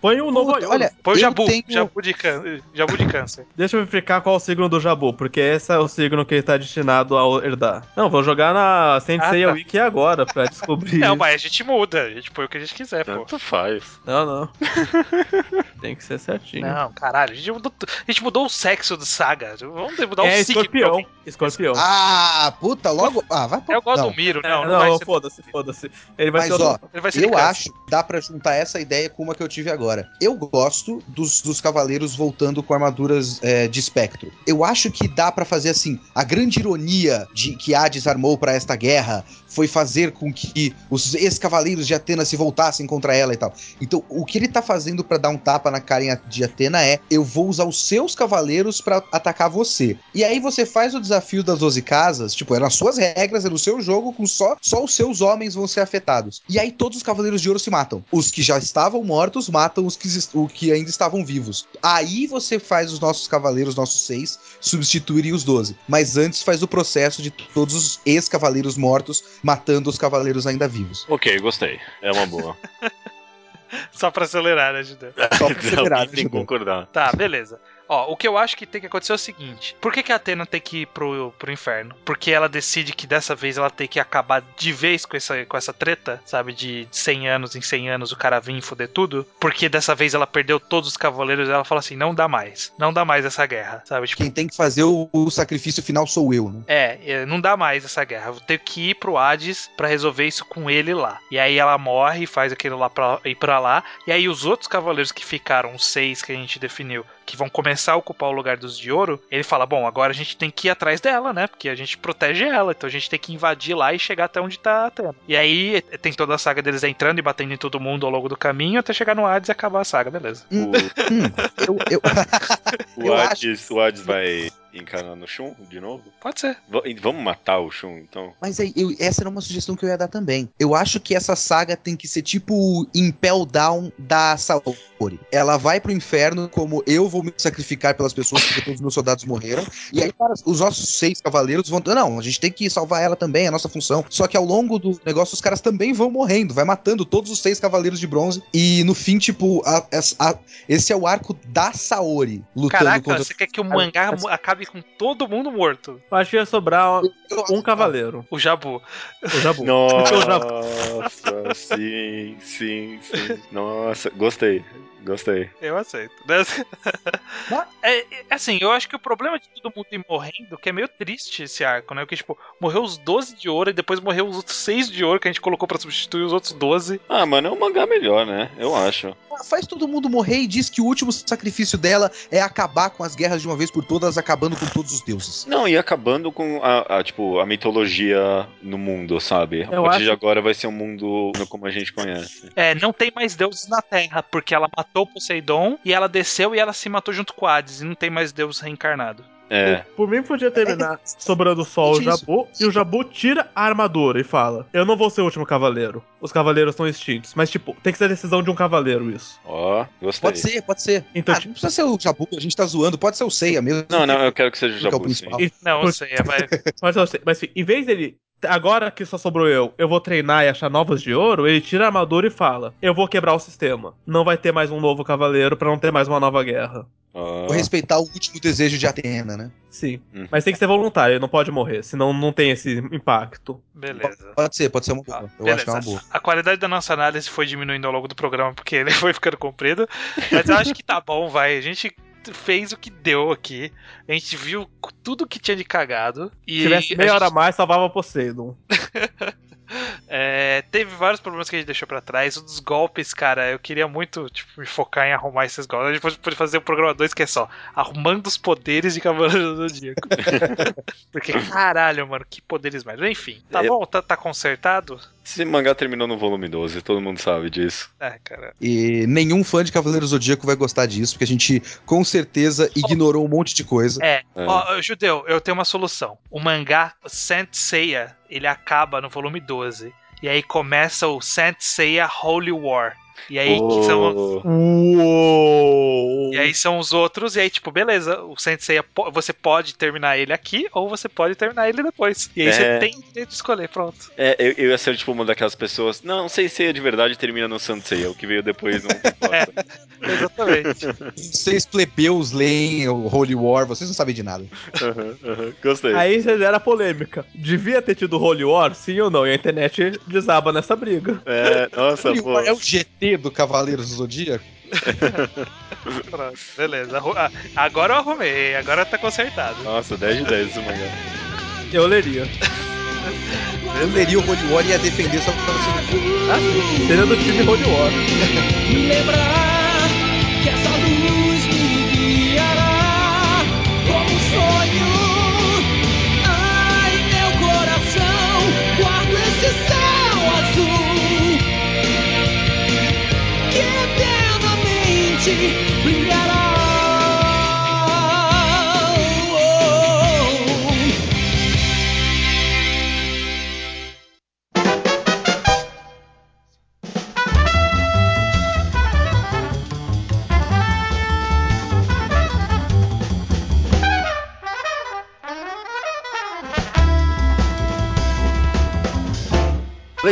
Põe um novo Puta, olha, Põe o Jabu, tenho- Jabu, de can... Jabu de Câncer. Deixa eu verificar qual é o signo do Jabu, porque esse é o signo que ele tá destinado a herdar. Não, vou jogar na Sensei Ah, tá. Wiki agora pra descobrir. Não, mas a gente muda, a gente põe o que a gente quiser, pô. Tanto faz. Não, não. Tem que ser certinho. Não, caralho, a gente, mudou, a gente mudou o sexo do Saga. Vamos mudar o é signo. escorpião. Escorpião. Ah, puta, logo. Ah, vai É igual não. do Miro, É, não, não, não, vai ser. foda-se, foda-se. Ele vai Mas ser ó, Ele vai ser eu acho que dá pra juntar essa ideia com uma que eu tive agora. Eu gosto dos, dos cavaleiros voltando com armaduras é, de espectro. Eu acho que dá pra fazer assim. A grande ironia de que Hades armou pra esta guerra foi fazer com que os ex-cavaleiros de Atena se voltassem contra ela e tal. Então, o que ele tá fazendo pra dar um tapa na cara de Atena é: eu vou usar os seus cavaleiros pra atacar você. E aí você faz o desafio das 12 casas, tipo, é nas suas regras, é no seu jogo, com só, só os seus homens vão ser afetados. E aí todos os cavaleiros de ouro se matam. Os que já estavam mortos matam os que, o que ainda estavam vivos. Aí você faz os nossos cavaleiros, nossos seis, substituírem os 12. Mas antes faz o processo de todos os ex-cavaleiros mortos matando os cavaleiros ainda vivos. Ok, gostei. É uma boa. Só pra acelerar, né, Judeu? Só pra acelerar, Alguém né, tem que Judeu? concordar. Tá, beleza. Ó, o que eu acho que tem que acontecer é o seguinte: por que, que a Atena tem que ir pro, pro inferno? Porque ela decide que dessa vez ela tem que acabar de vez com essa, com essa treta, sabe? De 100 anos em 100 anos o cara vir e foder tudo. Porque dessa vez ela perdeu todos os cavaleiros e ela fala assim: não dá mais. Não dá mais essa guerra, sabe? Tipo, Quem tem que fazer o, o sacrifício final sou eu, né? é, é, não dá mais essa guerra. Eu vou ter que ir pro Hades pra resolver isso com ele lá. E aí ela morre, faz aquilo lá pra ir pra lá. E aí os outros cavaleiros que ficaram, os seis que a gente definiu, que vão começar a ocupar o lugar dos de ouro, ele fala: Bom, agora a gente tem que ir atrás dela, né? Porque a gente protege ela, então a gente tem que invadir lá e chegar até onde tá a Atena. E aí eh, tem toda a saga deles entrando e batendo em todo mundo ao longo do caminho até chegar no Hades e acabar a saga, beleza. O, Hum, eu, eu- o, Eu Hades, o Hades vai encanar no Shun de novo? Pode ser. Va- Vamos matar o Shun, então? Mas aí, eu- essa era uma sugestão que eu ia dar também. Eu acho que essa saga tem que ser tipo o Impel Down da Saori. Ela vai pro inferno como eu vou me sacrificar pelas pessoas porque todos os meus soldados morreram. E aí, cara, os nossos seis cavaleiros vão. Não, a gente tem que salvar ela também, é a nossa função. Só que ao longo do negócio, os caras também vão morrendo, vai matando todos os seis cavaleiros de bronze. E no fim, tipo, a- a- a- esse é o arco da Saori lutando Caraca, contra. você quer que o mangá mo- acabe com todo mundo morto? Eu acho que ia sobrar um cavaleiro. O Jabu. O Jabu. Nossa, sim, sim, sim. Nossa, gostei, gostei. Eu aceito. né? É, é, assim, eu acho que o problema de todo mundo ir morrendo, que é meio triste esse arco, né? Porque, tipo, morreu os 12 de ouro e depois morreu os outros 6 de ouro que a gente colocou pra substituir os outros 12. Ah, mano, é um mangá melhor, né? Eu acho. Faz todo mundo morrer e diz que o último sacrifício dela é acabar com as guerras de uma vez por todas, acabando com todos os deuses. Não, e acabando com a, a, tipo, a mitologia no mundo, sabe? A Eu partir acho- de agora vai ser um mundo como a gente conhece. É, não tem mais deuses na Terra, porque ela matou Poseidon e ela desceu e ela se matou junto com Hades, e não tem mais deus reencarnado. É. Por mim, podia terminar sobrando só o Isso. Jabu, e o Jabu tira a armadura e fala: Eu não vou ser o último cavaleiro. Os cavaleiros estão extintos. Mas, tipo, tem que ser a decisão de um cavaleiro isso. Ó, gostei. Pode ser, pode ser. Então, ah, tipo- não precisa ser o Jabu, a gente tá zoando, pode ser o Seiya mesmo. Não, não, eu quero que seja o é o Jabu, sim. principal. E- Não, eu por- sei, é, mas Mas, mas assim, em vez dele. Agora que só sobrou eu, eu vou treinar e achar novas de ouro, ele tira a armadura e fala: Eu vou quebrar o sistema. Não vai ter mais um novo cavaleiro pra não ter mais uma nova guerra. Vou respeitar o último desejo de Atena, né? Sim. Uhum. Mas tem que ser voluntário, ele não pode morrer, senão não tem esse impacto. beleza. Pode ser, pode ser uma boa. Ah, eu beleza. acho que é uma boa. A qualidade da nossa análise foi diminuindo ao longo do programa porque ele foi ficando comprido. Mas eu acho que tá bom, vai. A gente fez o que deu aqui. A gente viu tudo que tinha de cagado. E Se tivesse meia hora a gente- mais, salvava Poseidon. É, teve vários problemas que a gente deixou pra trás. Um dos golpes, cara, eu queria muito tipo, me focar em arrumar esses golpes. A gente pode, pode fazer o programa 2 que é só arrumando os poderes de Cavaleiro do Zodíaco. Porque, caralho, mano, que poderes mais. Enfim, tá Eu- bom? Tá, tá consertado? Esse mangá terminou no volume 12, todo mundo sabe disso. É, cara. E nenhum fã de Cavaleiro Zodíaco vai gostar disso, porque a gente com certeza ignorou um monte de coisa. É, É. ó, judeu, eu tenho uma solução. O mangá Saint Seiya, ele acaba no volume 12. E aí começa o Saint Seiya Holy War. E aí, são, Oh, Uou! e aí são os outros, e aí, tipo, beleza, o po- você pode terminar ele aqui, ou você pode terminar ele depois. E aí É. você tem o direito de escolher, pronto. É, eu, eu ia ser tipo uma daquelas pessoas. Não, sei se de verdade termina no Sansei, o que veio depois não importa. Exatamente. Vocês plebeus leem o Holy War, vocês não sabem de nada. Aham, aham, Gostei. Aí você gera polêmica. Devia ter tido Holy War, sim ou não? E a internet desaba nessa briga. É, nossa, Holy pô. War é o GT do Cavaleiros do Zodíaco? Pronto, beleza. Ah, Agora eu arrumei, agora tá consertado. Nossa, 10 de 10 esse mangá. Eu leria. Eu leria o Holy War e ia defender só pra você. Ah, sim. Seria do time Holy War. Me lembrar Guaranteed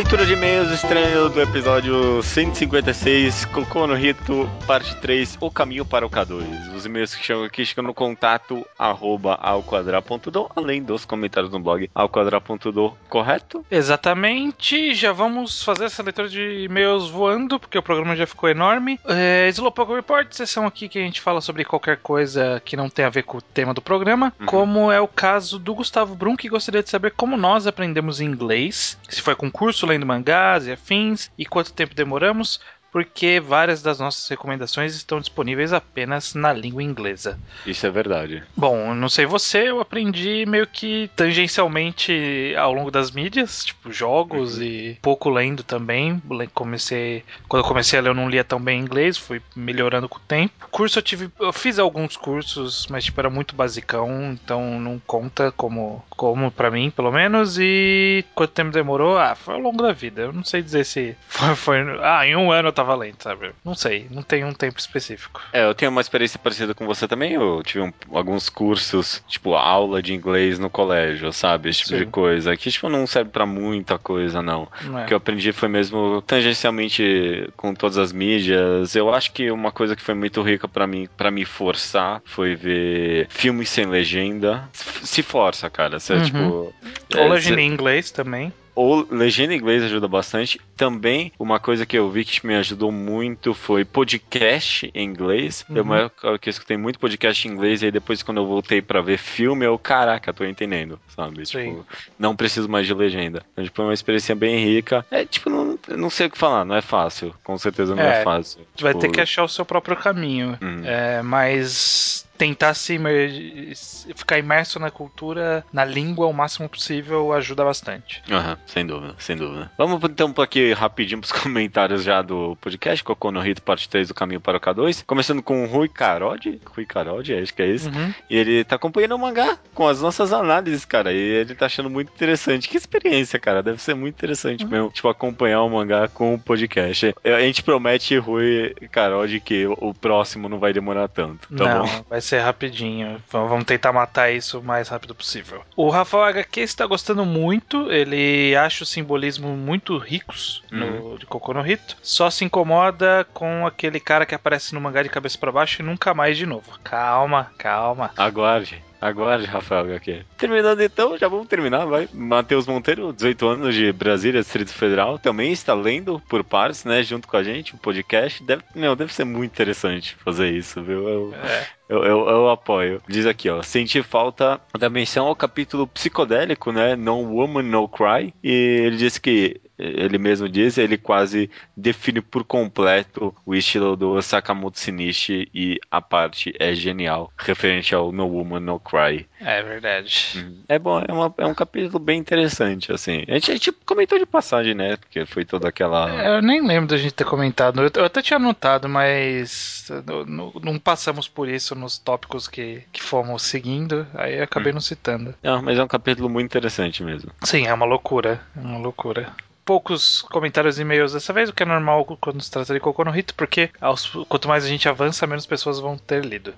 Leitura de e-mails estranho do episódio 156, Cocô no Rito, parte 3, O Caminho para o K2. Os e-mails que chegam aqui chegam no contato arroba alquadra.do, além dos comentários no blog alquadra.do, correto? Exatamente, já vamos fazer essa leitura de e-mails voando, porque o programa já ficou enorme. É, Slowpoke Report, sessão aqui que a gente fala sobre qualquer coisa que não tem a ver com o tema do programa, Uhum. como é o caso do Gustavo Brum, que gostaria de saber como nós aprendemos inglês, se foi com curso lendo mangás e afins, e quanto tempo demoramos, porque várias das nossas recomendações estão disponíveis apenas na língua inglesa. Isso é verdade. Bom, não sei você, eu aprendi meio que tangencialmente ao longo das mídias, tipo jogos e pouco lendo também. Comecei, quando eu comecei a ler eu não lia tão bem inglês, fui melhorando com o tempo. Curso eu tive, eu fiz alguns cursos, mas tipo era muito basicão, então não conta como como para mim, pelo menos. E quanto tempo demorou? Ah, foi ao longo da vida. Eu não sei dizer se foi, foi ah, em um ano eu tava lendo, sabe? Não sei, não tem um tempo específico. É, eu tenho uma experiência parecida com você também. Eu tive um- alguns cursos, tipo, aula de inglês no colégio, sabe? Esse tipo Sim. de coisa. Que, tipo, não serve pra muita coisa, não. Não é? O que eu aprendi foi mesmo tangencialmente com todas as mídias. Eu acho que uma coisa que foi muito rica pra mim, para me forçar, foi ver filmes sem legenda. Se força, cara. Você, Uhum. tipo. Ou é, legenda cê- em inglês também. Ou legenda em inglês ajuda bastante. Também, uma coisa que eu vi que me ajudou muito foi podcast em inglês. Eu, Uhum. uma época que eu escutei muito podcast em inglês, e aí depois, quando eu voltei pra ver filme, eu, caraca, tô entendendo, sabe? Sim. Tipo, não preciso mais de legenda. Então, tipo, é uma experiência bem rica. É, tipo, não, eu não sei o que falar, não é fácil. Com certeza não é, É, fácil. Vai Tipo, ter que achar o seu próprio caminho. Uhum. É, mas tentar se imer- ficar imerso na cultura, na língua o máximo possível ajuda bastante. Aham, sem dúvida, sem dúvida. Vamos então aqui rapidinho pros comentários já do podcast, Cocô no Rito, parte 3 do Caminho para o K2. Começando com o Rui Carode. Rui Carode, acho que é isso. Uhum. E ele tá acompanhando o mangá com as nossas análises, cara. E ele tá achando muito interessante. Que experiência, cara. Deve ser muito interessante mesmo. Tipo, acompanhar o mangá com o podcast. A gente promete, Rui Carode, que o próximo não vai demorar tanto. Tá Não, bom? vai ser rapidinho. V- Vamos tentar matar isso o mais rápido possível. O Rafael HQ está gostando muito. Ele acha o simbolismo muito ricos no, de Cocô no Rito. Só se incomoda com aquele cara que aparece no mangá de cabeça para baixo e nunca mais de novo. Calma, calma. Aguarde. Aguarde, Rafael HQ. Terminando então, já vamos terminar, vai. Matheus Monteiro, 18 anos de Brasília, Distrito Federal, também está lendo por partes, né, junto com a gente, o podcast. Deve, meu, deve ser muito interessante fazer isso, viu? Eu, É. eu, eu, eu apoio. Diz aqui, ó, senti falta da menção ao capítulo psicodélico, né, No Woman, No Cry, e ele disse que ele mesmo diz, ele quase define por completo o estilo do Sakamoto Shinichi e a parte é genial, referente ao No Woman No Cry. É verdade. É bom, é, uma- é um capítulo bem interessante, assim. A gente, a gente comentou de passagem, né? Porque foi toda aquela. É, Eu nem lembro da gente ter comentado. Eu, até tinha anotado, mas não- não passamos por isso nos tópicos que, que fomos seguindo. Aí acabei não citando. Não, mas é um capítulo muito interessante mesmo. Sim, é uma loucura. É uma loucura. Poucos comentários e e-mails dessa vez, o que é normal quando se trata de Cocô no Rito, porque aos- quanto mais a gente avança, menos pessoas vão ter lido.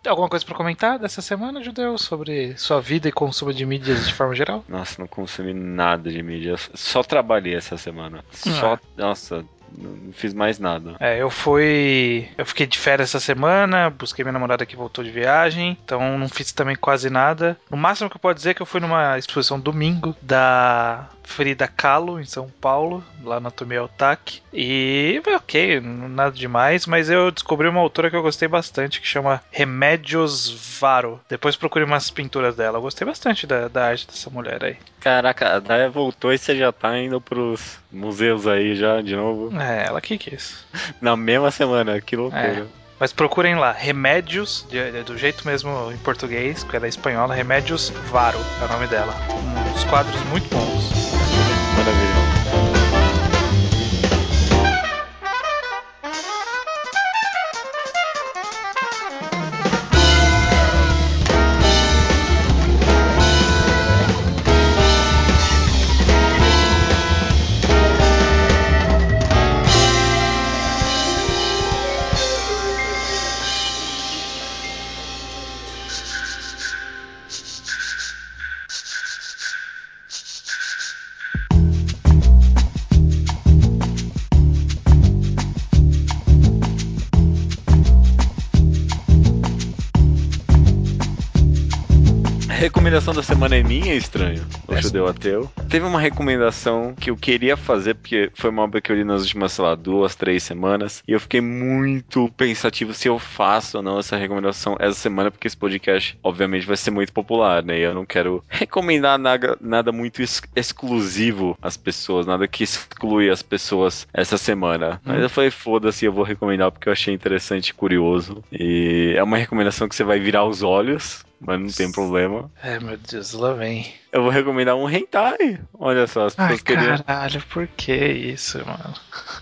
Tem alguma coisa pra comentar dessa semana, Judeu, sobre sua vida e consumo de mídias de forma geral? Nossa, não consumi nada de mídia. Só trabalhei essa semana. Só. Ah. Nossa, não fiz mais nada. É, eu fui. Eu fiquei de férias essa semana, busquei minha namorada que voltou de viagem, então não fiz também quase nada. No máximo que eu posso dizer é que eu fui numa exposição domingo da Frida Kahlo, em São Paulo, lá na Tomei Otaki. E foi ok, nada demais, mas eu descobri uma autora que eu gostei bastante, que chama Remédios Varo. Depois procurei umas pinturas dela. Eu gostei bastante da, da arte dessa mulher aí. Caraca, a Daya voltou e você já tá indo pros museus aí já de novo. É, ela que quis. Na mesma semana, que loucura. Mas procurem lá, Remédios, do jeito mesmo em português, que ela é espanhola, Remédios Varo é o nome dela. Uns quadros muito bons. Recomendação da semana é minha, estranho. O judeu ateu. Teve uma recomendação que eu queria fazer, porque foi uma obra que eu li nas últimas, sei lá, duas, três semanas. E eu fiquei muito pensativo se eu faço ou não essa recomendação essa semana, porque esse podcast, obviamente, vai ser muito popular, né? E eu não quero recomendar nada, nada muito ex- exclusivo às pessoas, nada que exclui as pessoas essa semana. Mas eu falei, foda-se, eu vou recomendar porque eu achei interessante e curioso. E é uma recomendação que você vai virar os olhos, mas não tem problema. Ai, meu Deus, lá vem. Eu vou recomendar um hentai. Olha só, as Ai, pessoas queriam. caralho, por que isso, mano?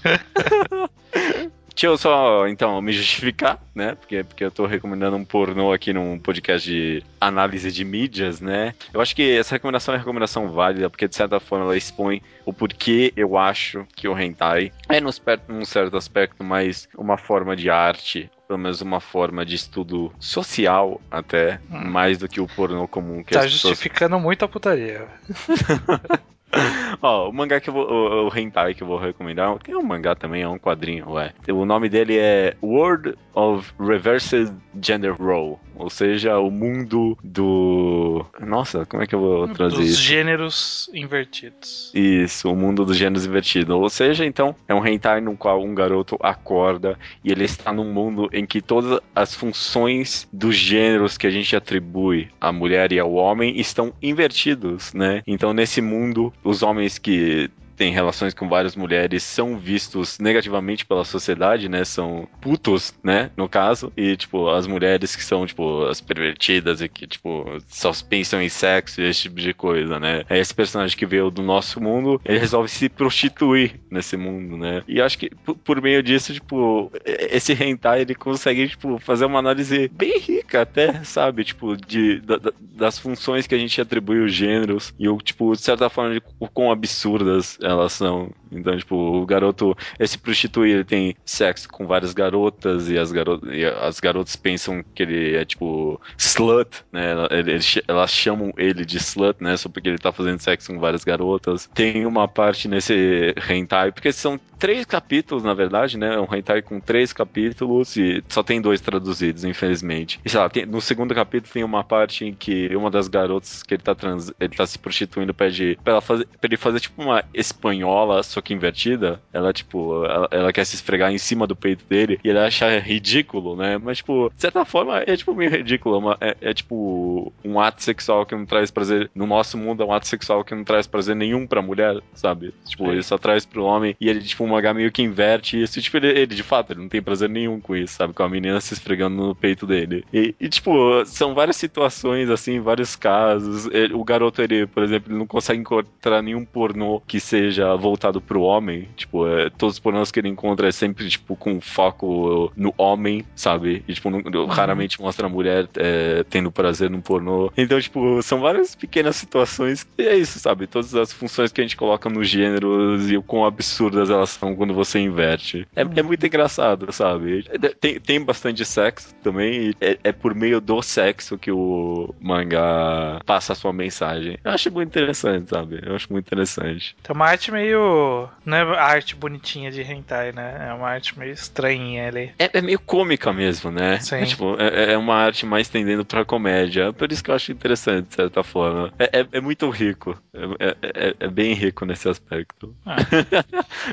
Deixa eu só, então, me justificar, né? Porque, porque eu tô recomendando um pornô aqui num podcast de análise de mídias, né? Eu acho que essa recomendação é uma recomendação válida, porque de certa forma ela expõe o porquê eu acho que o hentai é, num, num certo aspecto, mais uma forma de arte. Pelo menos uma forma de estudo social, até, mais do que o pornô comum que Tá as pessoas justificando muito a putaria. Ó, o mangá que eu vou. O, o hentai que eu vou recomendar. Tem um mangá também, é um quadrinho, ué. O nome dele é World of Reversed Gender Role. Ou seja, o mundo do. Nossa, como é que eu vou trazer Dos isso? gêneros invertidos. Isso, o mundo dos gêneros invertido. Ou seja, então, é um hentai no qual um garoto acorda e ele está num mundo em que todas as funções dos gêneros que a gente atribui à mulher e ao homem estão invertidos, né? Então, nesse mundo, os homens que têm relações com várias mulheres são vistos negativamente pela sociedade, né? São putos, né? No caso. E, tipo, as mulheres que são, tipo, as pervertidas e que, tipo, só pensam em sexo e esse tipo de coisa, né? É esse personagem que veio do nosso mundo, ele resolve se prostituir nesse mundo, né? E acho que por, meio disso, tipo, esse hentai, ele consegue, tipo, fazer uma análise bem rica até, sabe? Tipo, de, da- da- das funções que a gente atribui os gêneros e, o, tipo, de certa forma, o quão absurdas elas são. Então, tipo, o garoto, esse prostituir, ele tem sexo com várias garotas e as, garo e as garotas pensam que ele é, tipo, slut, né? Ele- ele elas chamam ele de slut, né? Só porque ele tá fazendo sexo com várias garotas. Tem uma parte nesse hentai, porque são três capítulos, na verdade, né? É um hentai com três capítulos e só tem dois traduzidos, infelizmente. E sei lá, tem- no segundo capítulo tem uma parte em que uma das garotas que ele tá, trans, ele tá se prostituindo pede pra, ela fazer, pra ele fazer tipo uma espanhola, só que invertida. Ela, tipo, ela, ela quer se esfregar em cima do peito dele e ele acha ridículo, né? Mas, tipo, de certa forma é tipo meio ridículo. é uma- É, é, tipo um ato sexual que não traz prazer. No nosso mundo é um ato sexual que não traz prazer nenhum pra mulher, sabe? Tipo, ele só traz pro homem e ele, tipo, mangá meio que inverte isso. E, tipo, ele, ele, de fato, ele não tem prazer nenhum com isso, sabe? Com a menina se esfregando no peito dele. E, e, tipo, são várias situações, assim, vários casos. Ele- o garoto, ele, por exemplo, ele não consegue encontrar nenhum pornô que seja voltado pro homem. Tipo, é, todos os pornôs que ele encontra é sempre, tipo, com foco no homem, sabe? E, tipo, não- raramente mostra a mulher é, tendo prazer no pornô. Então, tipo, são várias pequenas situações. E é isso, sabe? Todas as funções que a gente coloca nos gêneros e o quão absurdas elas são quando você inverte. É, é muito engraçado, sabe? É, Tem, tem bastante sexo também. e É, é por meio do sexo que o mangá passa a sua mensagem. Eu acho muito interessante, sabe? Eu acho muito interessante. Tem uma arte meio. Não é arte bonitinha de hentai, né? É uma arte meio estranhinha ali. É, é meio cômica mesmo, né? Sim. É, tipo, é, é uma arte mais tendendo pra comédia. Por isso que eu acho interessante, de certa forma. É, é- é muito rico. É, é- é- é bem rico nesse aspecto. Ah.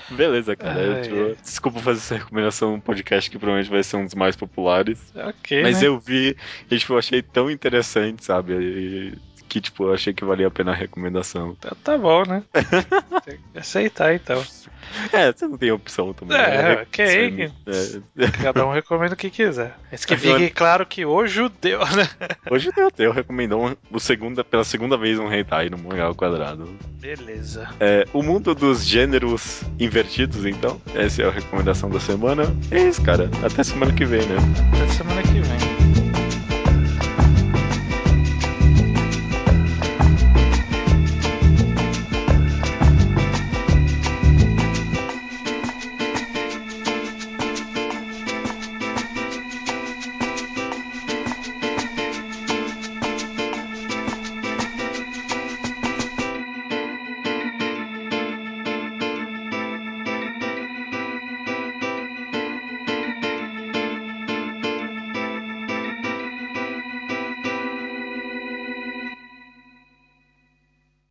Beleza, cara. Eu, tipo, desculpa fazer essa recomendação num podcast que provavelmente vai ser um dos mais populares. Ok. mas né? eu vi e, tipo, eu achei tão interessante, sabe? E- que, tipo, eu achei que valia a pena a recomendação. Então tá bom, né? Tem que aceitar então. É, você não tem opção também. É, né? ok. É. Cada um recomenda o que quiser. Mas que Agora- fique claro que o judeu, né? Hoje eu, eu recomendo um, o segunda, pela segunda vez um hentai no mangá ao quadrado. Beleza. É, o mundo dos gêneros invertidos, então. Essa é a recomendação da semana. É isso, cara. Até semana que vem, né? Até semana que vem.